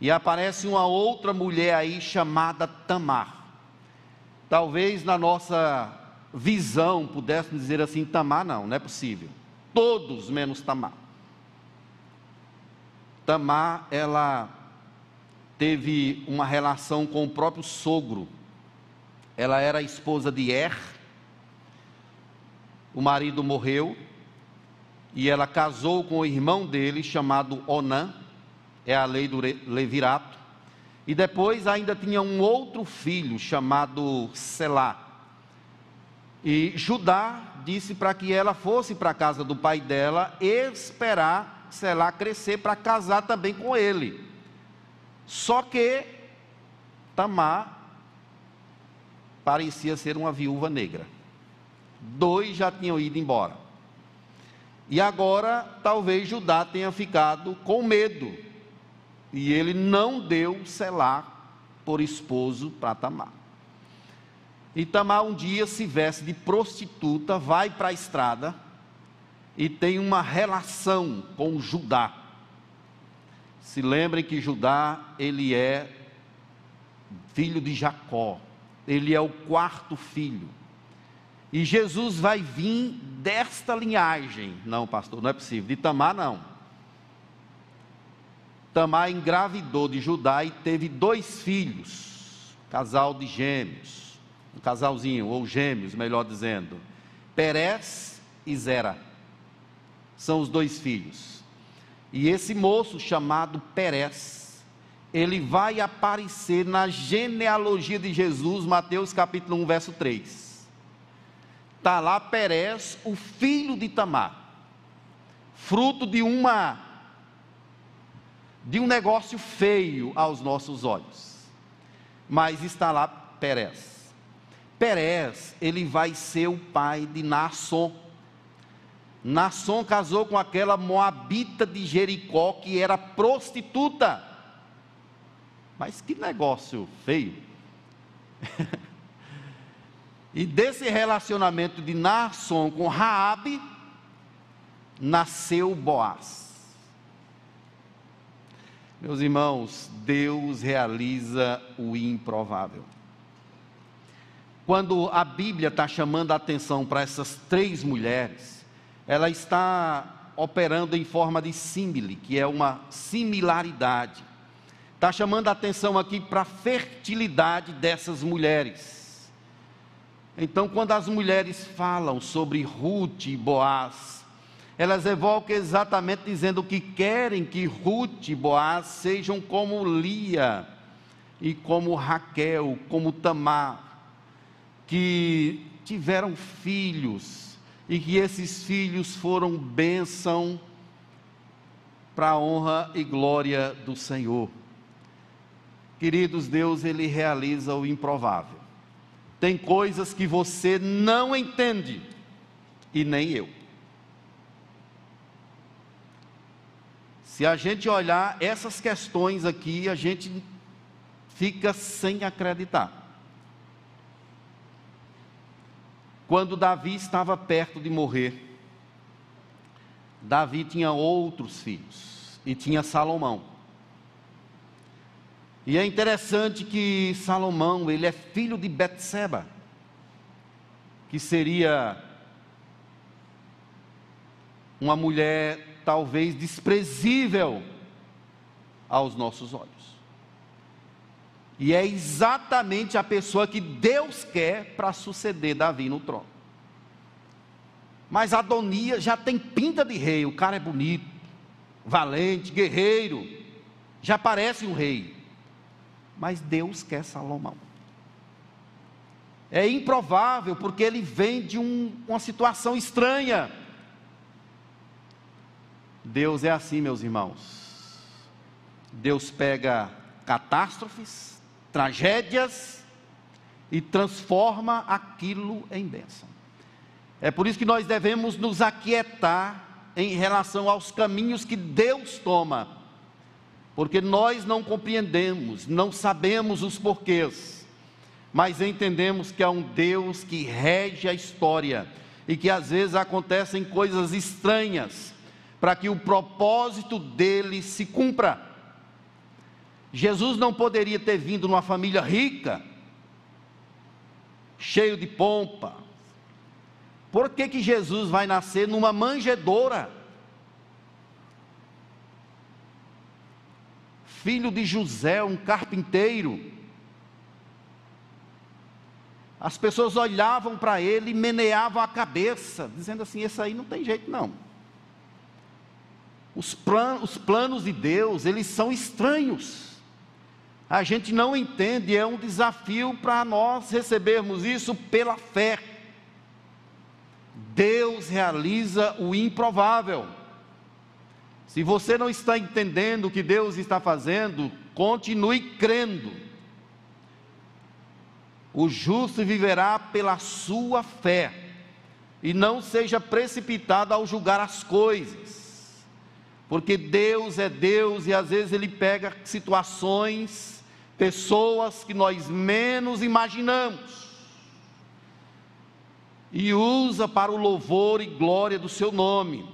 E aparece uma outra mulher aí chamada Tamar. Talvez na nossa visão pudéssemos dizer assim: Tamar, não, não é possível. Todos menos Tamar. Tamar, ela teve uma relação com o próprio sogro. Ela era esposa de Er. O marido morreu e ela casou com o irmão dele chamado Onã. É a lei do levirato. E depois ainda tinha um outro filho chamado Selá. E Judá disse para que ela fosse para a casa do pai dela esperar Selá crescer para casar também com ele. Só que Tamar parecia ser uma viúva negra. Dois já tinham ido embora. E agora talvez Judá tenha ficado com medo. E ele não deu Selá por esposo para Tamar. E Tamar um dia se veste de prostituta, vai para a estrada e tem uma relação com Judá. Se lembrem que Judá, ele é filho de Jacó, ele é o quarto filho. E Jesus vai vir desta linhagem. Não, pastor, não é possível. De Tamar, não. Tamar engravidou de Judá e teve dois filhos, casal de gêmeos, um casalzinho, ou gêmeos, melhor dizendo, Perez e Zera. São os dois filhos. E esse moço chamado Perez, ele vai aparecer na genealogia de Jesus, Mateus capítulo 1, verso 3. Está lá Perez, o filho de Tamar, fruto de uma de um negócio feio aos nossos olhos. Mas está lá Perez. Perez, ele vai ser o pai de Nasson. Nasson casou com aquela moabita de Jericó que era prostituta. Mas que negócio feio. e desse relacionamento de Nasson com Raabe nasceu Boaz. Meus irmãos, Deus realiza o improvável. Quando a Bíblia está chamando a atenção para essas três mulheres, ela está operando em forma de símile, que é uma similaridade. Está chamando a atenção aqui para a fertilidade dessas mulheres. Então, quando as mulheres falam sobre Ruth e Boaz, elas evocam exatamente dizendo que querem que Ruth e Boaz sejam como Lia e como Raquel, como Tamar, que tiveram filhos e que esses filhos foram bênção para a honra e glória do Senhor. Queridos, Deus ele realiza o improvável. Tem coisas que você não entende e nem eu. Se a gente olhar essas questões aqui, a gente fica sem acreditar. Quando Davi estava perto de morrer, Davi tinha outros filhos e tinha Salomão. E é interessante que Salomão, ele é filho de Betseba, que seria uma mulher talvez desprezível aos nossos olhos. E é exatamente a pessoa que Deus quer para suceder Davi no trono. Mas Adonias já tem pinta de rei, o cara é bonito, valente, guerreiro, já parece um rei. Mas Deus quer Salomão. É improvável, porque ele vem de um, uma situação estranha. Deus é assim, meus irmãos. Deus pega catástrofes, tragédias e transforma aquilo em bênção. É por isso que nós devemos nos aquietar em relação aos caminhos que Deus toma, porque nós não compreendemos, não sabemos os porquês, mas entendemos que há um Deus que rege a história e que às vezes acontecem coisas estranhas para que o propósito dele se cumpra. Jesus não poderia ter vindo numa família rica, cheio de pompa. Por que, que Jesus vai nascer numa manjedoura? filho de José, um carpinteiro. As pessoas olhavam para ele e meneavam a cabeça, dizendo assim: esse aí não tem jeito não. Os, plan os planos de Deus, eles são estranhos. A gente não entende, é um desafio para nós recebermos isso pela fé. Deus realiza o improvável. Se você não está entendendo o que Deus está fazendo, continue crendo. O justo viverá pela sua fé, e não seja precipitado ao julgar as coisas, porque Deus é Deus e às vezes Ele pega situações, pessoas que nós menos imaginamos, e usa para o louvor e glória do seu nome.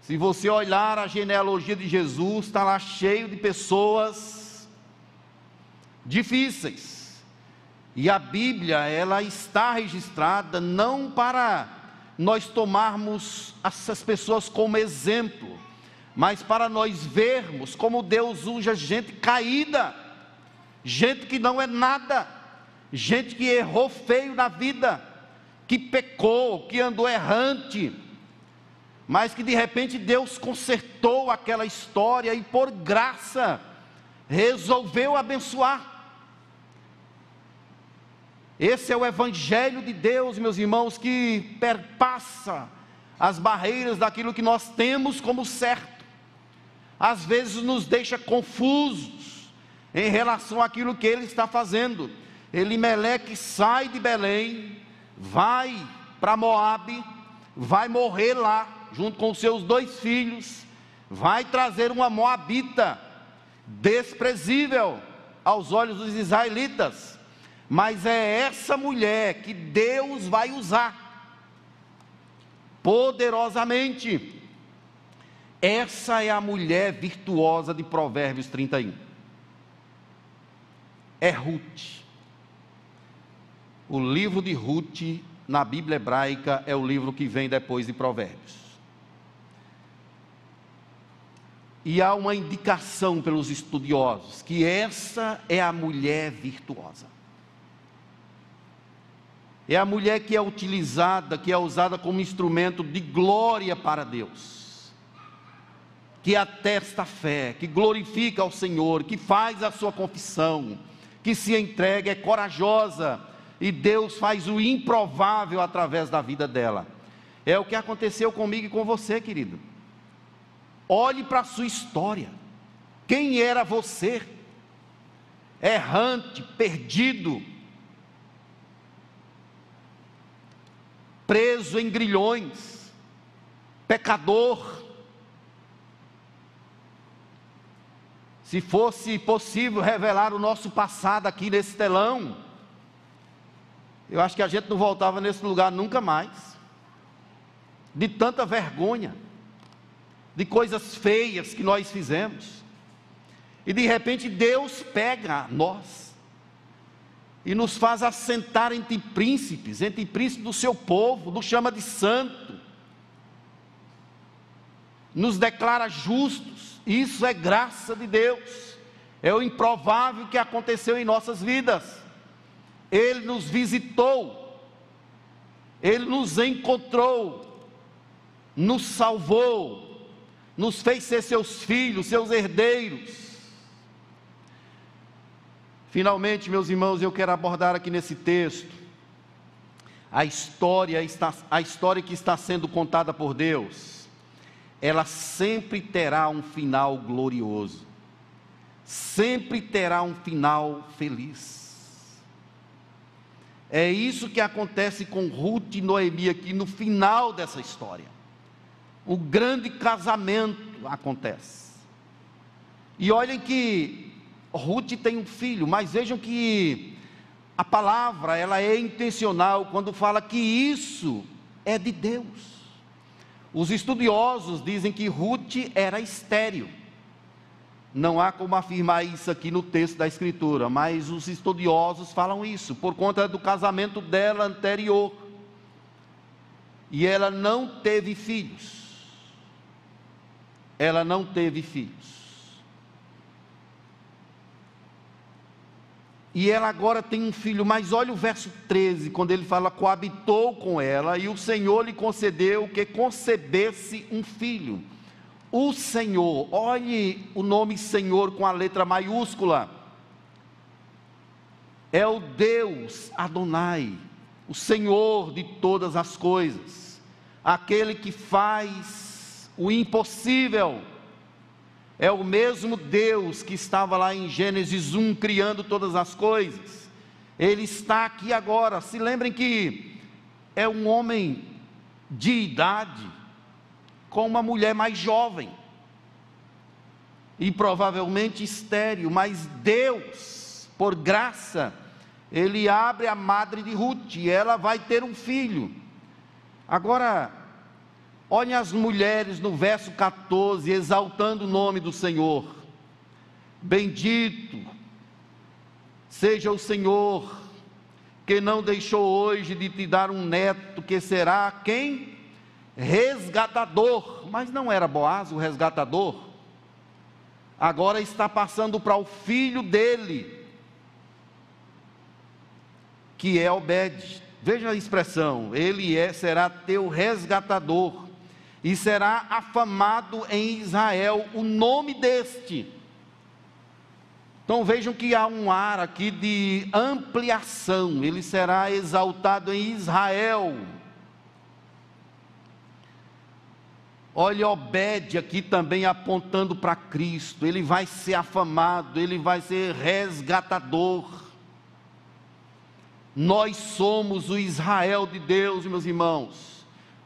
Se você olhar a genealogia de Jesus, está lá cheio de pessoas difíceis. E a Bíblia, ela está registrada não para nós tomarmos essas pessoas como exemplo, mas para nós vermos como Deus usa gente caída, gente que não é nada, gente que errou feio na vida, que pecou, que andou errante, mas que de repente Deus consertou aquela história e por graça resolveu abençoar. Esse é o Evangelho de Deus, meus irmãos, que perpassa as barreiras daquilo que nós temos como certo. Às vezes nos deixa confusos em relação àquilo que ele está fazendo. Elimeleque sai de Belém, vai para Moabe, vai morrer lá, junto com seus dois filhos, vai trazer uma moabita desprezível aos olhos dos israelitas. Mas é essa mulher que Deus vai usar poderosamente. Essa é a mulher virtuosa de Provérbios 31. É Ruth. O livro de Ruth na Bíblia hebraica é o livro que vem depois de Provérbios. E há uma indicação pelos estudiosos que essa é a mulher virtuosa. É a mulher que é utilizada, que é usada como instrumento de glória para Deus. Que atesta a fé, que glorifica ao Senhor, que faz a sua confissão, que se entrega, é corajosa e Deus faz o improvável através da vida dela. É o que aconteceu comigo e com você, querido. Olhe para a sua história. Quem era você? Errante, perdido, preso em grilhões, pecador. Se fosse possível revelar o nosso passado aqui nesse telão, eu acho que a gente não voltava nesse lugar nunca mais, de tanta vergonha de coisas feias que nós fizemos. E de repente Deus pega nós e nos faz assentar entre príncipes, entre príncipes do seu povo, nos chama de santo, nos declara justos. Isso é graça de Deus, é o improvável que aconteceu em nossas vidas. Ele nos visitou, Ele nos encontrou, nos salvou, nos fez ser seus filhos, seus herdeiros. Finalmente, meus irmãos, eu quero abordar aqui nesse texto a história, a história que está sendo contada por Deus. Ela sempre terá um final glorioso, sempre terá um final feliz. É isso que acontece com Ruth e Noemi aqui no final dessa história o grande casamento acontece. E olhem que Ruth tem um filho, mas vejam que a palavra ela é intencional quando fala que isso é de Deus. Os estudiosos dizem que Ruth era estéril. Não há como afirmar isso aqui no texto da Escritura, mas os estudiosos falam isso, por conta do casamento dela anterior. E ela não teve filhos ela não teve filhos. E ela agora tem um filho, mas olha o verso 13, quando ele fala: coabitou com ela, e o Senhor lhe concedeu que concebesse um filho. O Senhor, olhe o nome Senhor com a letra maiúscula, é o Deus Adonai, o Senhor de todas as coisas, aquele que faz o impossível é o mesmo Deus que estava lá em Gênesis 1 criando todas as coisas. Ele está aqui agora. Se lembrem que é um homem de idade com uma mulher mais jovem e provavelmente estéril, mas Deus, por graça, ele abre a madre de Ruth e ela vai ter um filho. Agora, Olhem as mulheres no verso 14, exaltando o nome do Senhor. Bendito seja o Senhor, que não deixou hoje de te dar um neto, que será quem? Resgatador. Mas não era Boaz o resgatador? Agora está passando para o filho dele, que é Obed. Veja a expressão, ele é, será teu resgatador e será afamado em Israel o nome deste. Então vejam que há um ar aqui de ampliação, ele será exaltado em Israel. Olha Obed aqui também apontando para Cristo, ele vai ser afamado, ele vai ser resgatador. Nós somos o Israel de Deus, meus irmãos.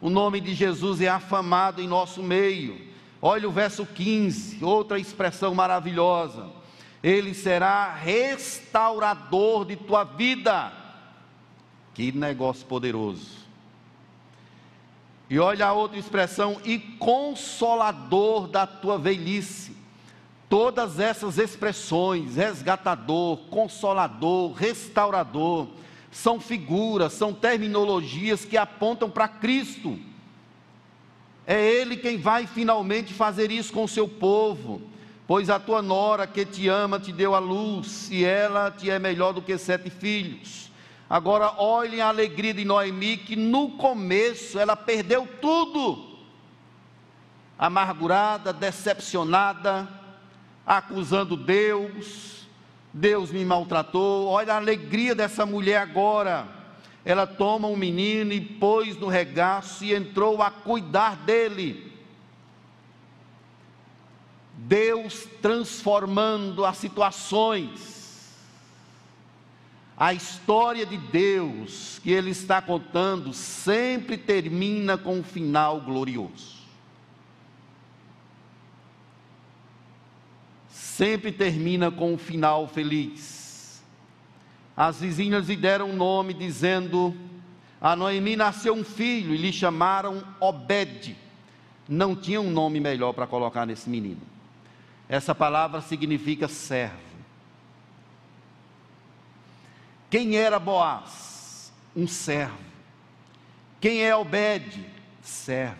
O nome de Jesus é afamado em nosso meio. Olha o verso 15, outra expressão maravilhosa. Ele será restaurador de tua vida. Que negócio poderoso. E olha a outra expressão, e consolador da tua velhice. Todas essas expressões, resgatador, consolador, restaurador, são figuras, são terminologias que apontam para Cristo. É Ele quem vai finalmente fazer isso com o seu povo, pois a tua nora que te ama te deu a luz, e ela te é melhor do que sete filhos. Agora olhem a alegria de Noemi, que no começo ela perdeu tudo, amargurada, decepcionada, acusando Deus, Deus me maltratou. Olha a alegria dessa mulher agora. Ela toma um menino e pôs no regaço e entrou a cuidar dele. Deus transformando as situações. A história de Deus que Ele está contando sempre termina com um final glorioso. Sempre termina com um final feliz. As vizinhas lhe deram um nome, dizendo: A Noemi nasceu um filho, e lhe chamaram Obed. Não tinha um nome melhor para colocar nesse menino. Essa palavra significa servo. Quem era Boaz? Um servo. Quem é Obed? Servo.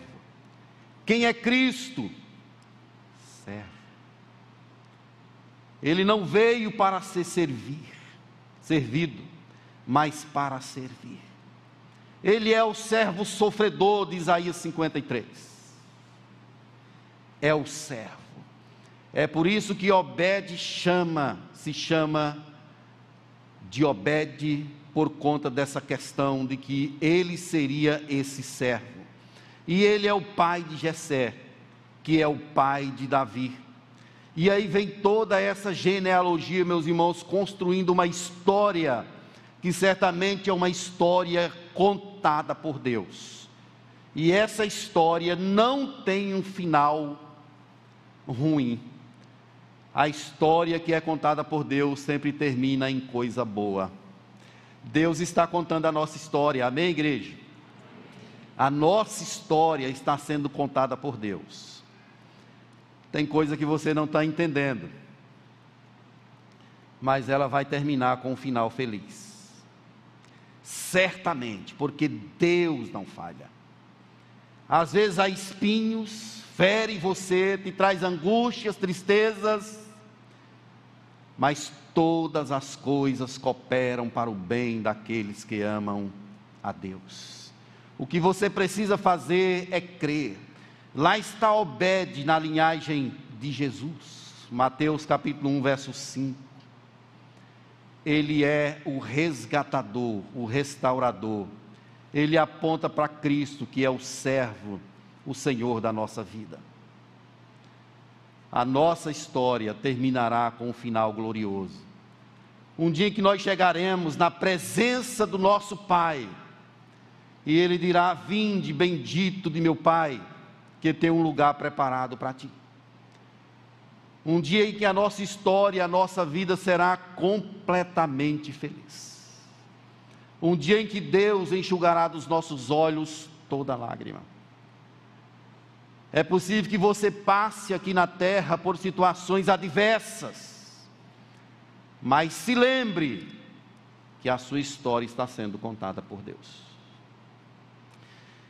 Quem é Cristo? Servo. Ele não veio para ser servir, servido, mas para servir. Ele é o servo sofredor de Isaías 53. É o servo. É por isso que Obed chama, se chama de Obed por conta dessa questão de que ele seria esse servo. E ele é o pai de Jessé, que é o pai de Davi e aí vem toda essa genealogia, meus irmãos, construindo uma história que certamente é uma história contada por Deus. E essa história não tem um final ruim. A história que é contada por Deus sempre termina em coisa boa. Deus está contando a nossa história, amém, igreja? A nossa história está sendo contada por Deus. Tem coisa que você não está entendendo, mas ela vai terminar com um final feliz. Certamente, porque Deus não falha. Às vezes há espinhos, fere você, te traz angústias, tristezas, mas todas as coisas cooperam para o bem daqueles que amam a Deus. O que você precisa fazer é crer. Lá está Obed na linhagem de Jesus. Mateus capítulo 1, verso 5. Ele é o resgatador, o restaurador. Ele aponta para Cristo, que é o servo, o Senhor da nossa vida a nossa história terminará com um final glorioso. Um dia em que nós chegaremos na presença do nosso Pai, e Ele dirá: Vinde, bendito de meu Pai, que tem um lugar preparado para ti. Um dia em que a nossa história, a nossa vida será completamente feliz. Um dia em que Deus enxugará dos nossos olhos toda lágrima. É possível que você passe aqui na terra por situações adversas, mas se lembre que a sua história está sendo contada por Deus.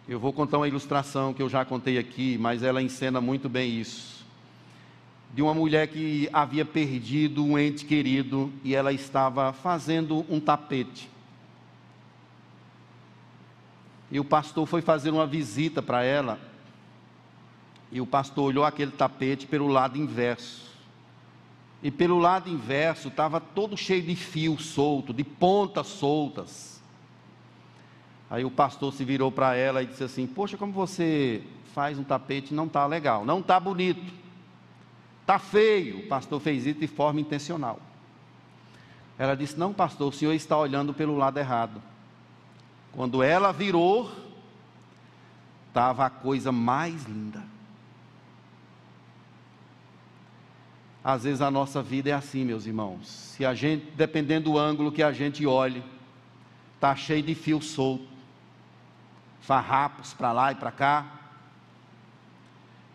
Eu vou contar uma ilustração que eu já contei aqui, mas ela encena muito bem isso. De uma mulher que havia perdido um ente querido e ela estava fazendo um tapete. E o pastor foi fazer uma visita para ela e o pastor olhou aquele tapete pelo lado inverso. E pelo lado inverso estava todo cheio de fio solto, de pontas soltas. Aí o pastor se virou para ela e disse assim: Poxa, como você faz um tapete não está legal, não está bonito, está feio. O pastor fez isso de forma intencional. Ela disse: Não, pastor, o senhor está olhando pelo lado errado. Quando ela virou, estava a coisa mais linda. Às vezes a nossa vida é assim, meus irmãos. Se a gente, dependendo do ângulo que a gente olhe, está cheio de fio solto, farrapos para lá e para cá.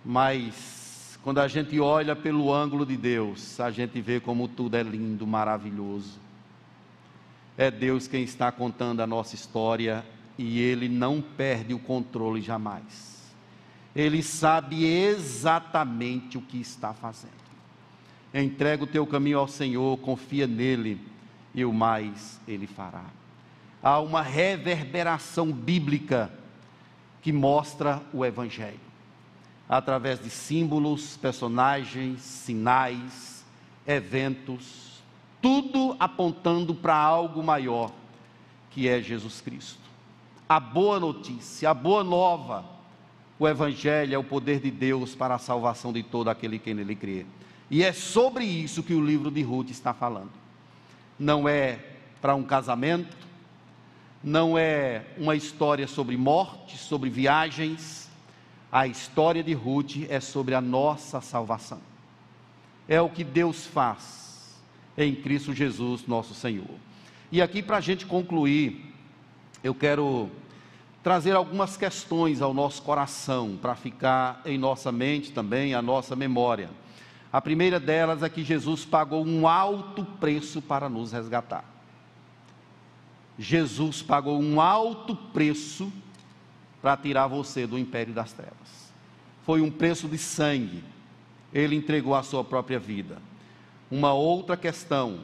Mas quando a gente olha pelo ângulo de Deus, a gente vê como tudo é lindo, maravilhoso. É Deus quem está contando a nossa história e Ele não perde o controle jamais. Ele sabe exatamente o que está fazendo. Entrega o teu caminho ao Senhor, confia nele e o mais ele fará. Há uma reverberação bíblica que mostra o Evangelho, através de símbolos, personagens, sinais, eventos, tudo apontando para algo maior, que é Jesus Cristo. A boa notícia, a boa nova, o Evangelho é o poder de Deus para a salvação de todo aquele que nele crê. E é sobre isso que o livro de Ruth está falando. Não é para um casamento, não é uma história sobre morte, sobre viagens. A história de Ruth é sobre a nossa salvação. É o que Deus faz em Cristo Jesus, nosso Senhor. E aqui, para a gente concluir, eu quero trazer algumas questões ao nosso coração, para ficar em nossa mente também, a nossa memória. A primeira delas é que Jesus pagou um alto preço para nos resgatar. Jesus pagou um alto preço para tirar você do império das trevas. Foi um preço de sangue. Ele entregou a sua própria vida. Uma outra questão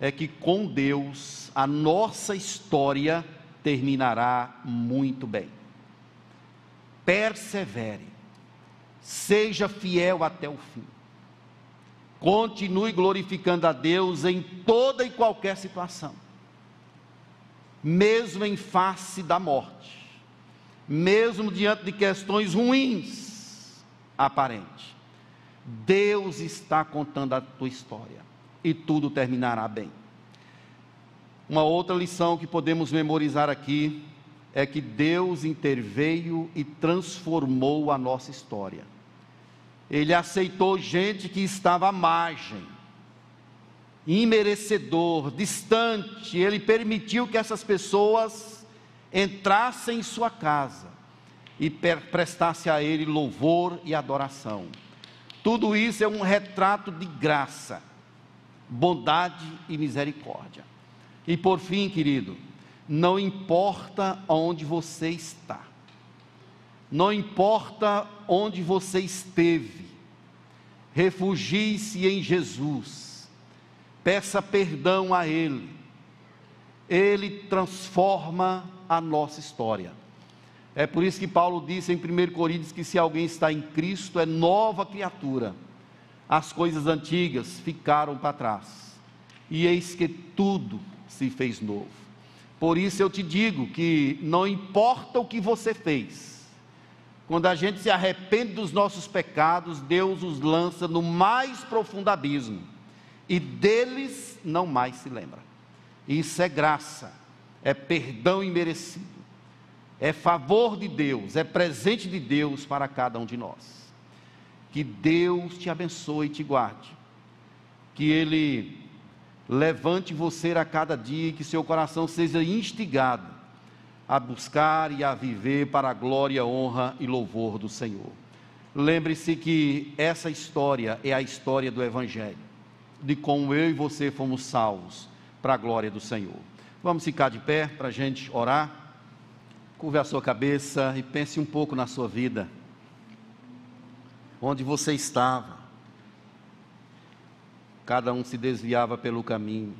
é que com Deus a nossa história terminará muito bem. Persevere. Seja fiel até o fim. Continue glorificando a Deus em toda e qualquer situação, mesmo em face da morte, mesmo diante de questões ruins aparentes. Deus está contando a tua história e tudo terminará bem. Uma outra lição que podemos memorizar aqui é que Deus interveio e transformou a nossa história ele aceitou gente que estava à margem, imerecedor, distante. Ele permitiu que essas pessoas entrassem em sua casa e prestasse a ele louvor e adoração. Tudo isso é um retrato de graça, bondade e misericórdia. E por fim, querido, não importa onde você está, não importa onde você esteve, refugie-se em Jesus, peça perdão a Ele. Ele transforma a nossa história. É por isso que Paulo disse em 1 Coríntios que se alguém está em Cristo é nova criatura. As coisas antigas ficaram para trás. E eis que tudo se fez novo. Por isso eu te digo que não importa o que você fez, quando a gente se arrepende dos nossos pecados, Deus os lança no mais profundo abismo e deles não mais se lembra. Isso é graça, é perdão imerecido, é favor de Deus, é presente de Deus para cada um de nós. Que Deus te abençoe e te guarde, que Ele levante você a cada dia e que seu coração seja instigado a buscar e a viver para a glória, honra e louvor do Senhor. Lembre-se que essa história é a história do Evangelho, de como eu e você fomos salvos para a glória do Senhor. Vamos ficar de pé para a gente orar. Curve a sua cabeça e pense um pouco na sua vida. Onde você estava? Cada um se desviava pelo caminho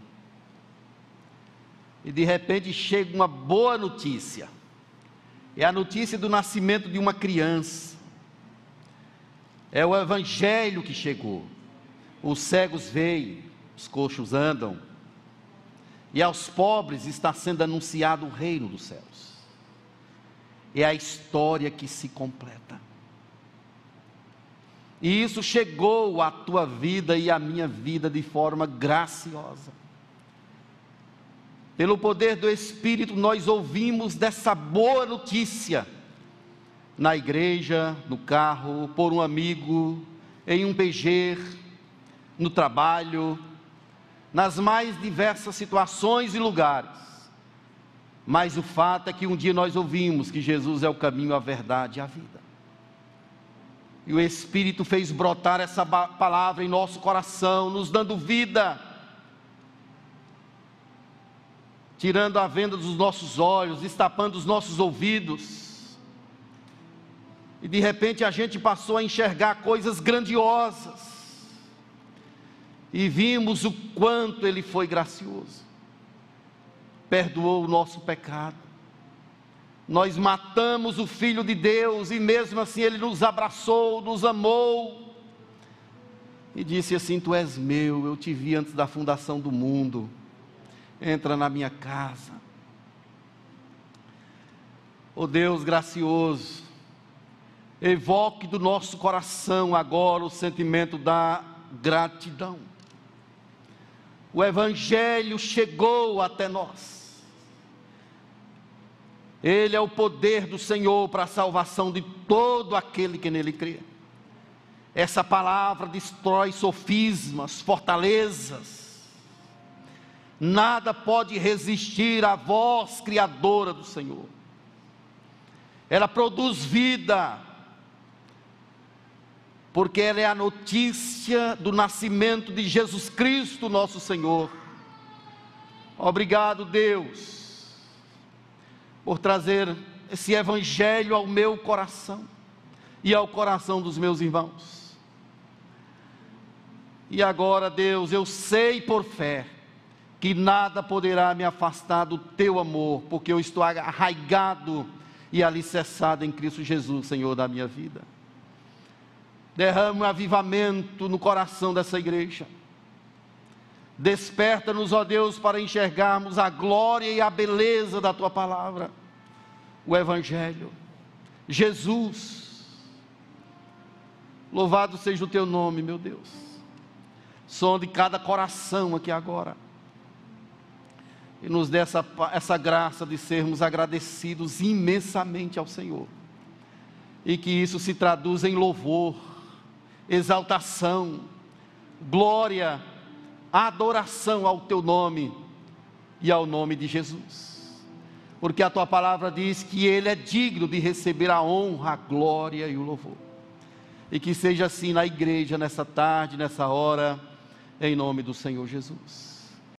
e de repente chega uma boa notícia. É a notícia do nascimento de uma criança. É o evangelho que chegou. Os cegos veem, os coxos andam. E aos pobres está sendo anunciado o reino dos céus. É a história que se completa. E isso chegou à tua vida e à minha vida de forma graciosa. Pelo poder do Espírito, nós ouvimos dessa boa notícia na igreja, no carro, por um amigo, em um PG, no trabalho, nas mais diversas situações e lugares. Mas o fato é que um dia nós ouvimos que Jesus é o caminho, a verdade e a vida. E o Espírito fez brotar essa palavra em nosso coração, nos dando vida tirando a venda dos nossos olhos, destapando os nossos ouvidos. E de repente a gente passou a enxergar coisas grandiosas. E vimos o quanto Ele foi gracioso. Perdoou o nosso pecado. Nós matamos o Filho de Deus e mesmo assim Ele nos abraçou, nos amou. E disse assim: Tu és meu, eu te vi antes da fundação do mundo entra na minha casa. Oh Deus gracioso, evoque do nosso coração agora o sentimento da gratidão. O Evangelho chegou até nós. Ele é o poder do Senhor para a salvação de todo aquele que nele crê. Essa palavra destrói sofismas, fortalezas, nada pode resistir à voz criadora do Senhor. Ela produz vida, porque ela é a notícia do nascimento de Jesus Cristo, nosso Senhor. Obrigado, Deus, por trazer esse evangelho ao meu coração e ao coração dos meus irmãos. E agora, Deus, eu sei por fé que nada poderá me afastar do teu amor, porque eu estou arraigado e alicerçado em Cristo Jesus, Senhor da minha vida. Derrama um avivamento no coração dessa igreja. Desperta-nos, ó Deus, para enxergarmos a glória e a beleza da tua palavra, o Evangelho. Jesus, louvado seja o teu nome, meu Deus. Sonde cada coração aqui agora e nos dê essa, essa graça de sermos agradecidos imensamente ao Senhor. E que isso se traduza em louvor, exaltação, glória, adoração ao teu nome e ao nome de Jesus. Porque a tua palavra diz que ele é digno de receber a honra, a glória e o louvor. E que seja assim na igreja nessa tarde, nessa hora, em nome do Senhor Jesus.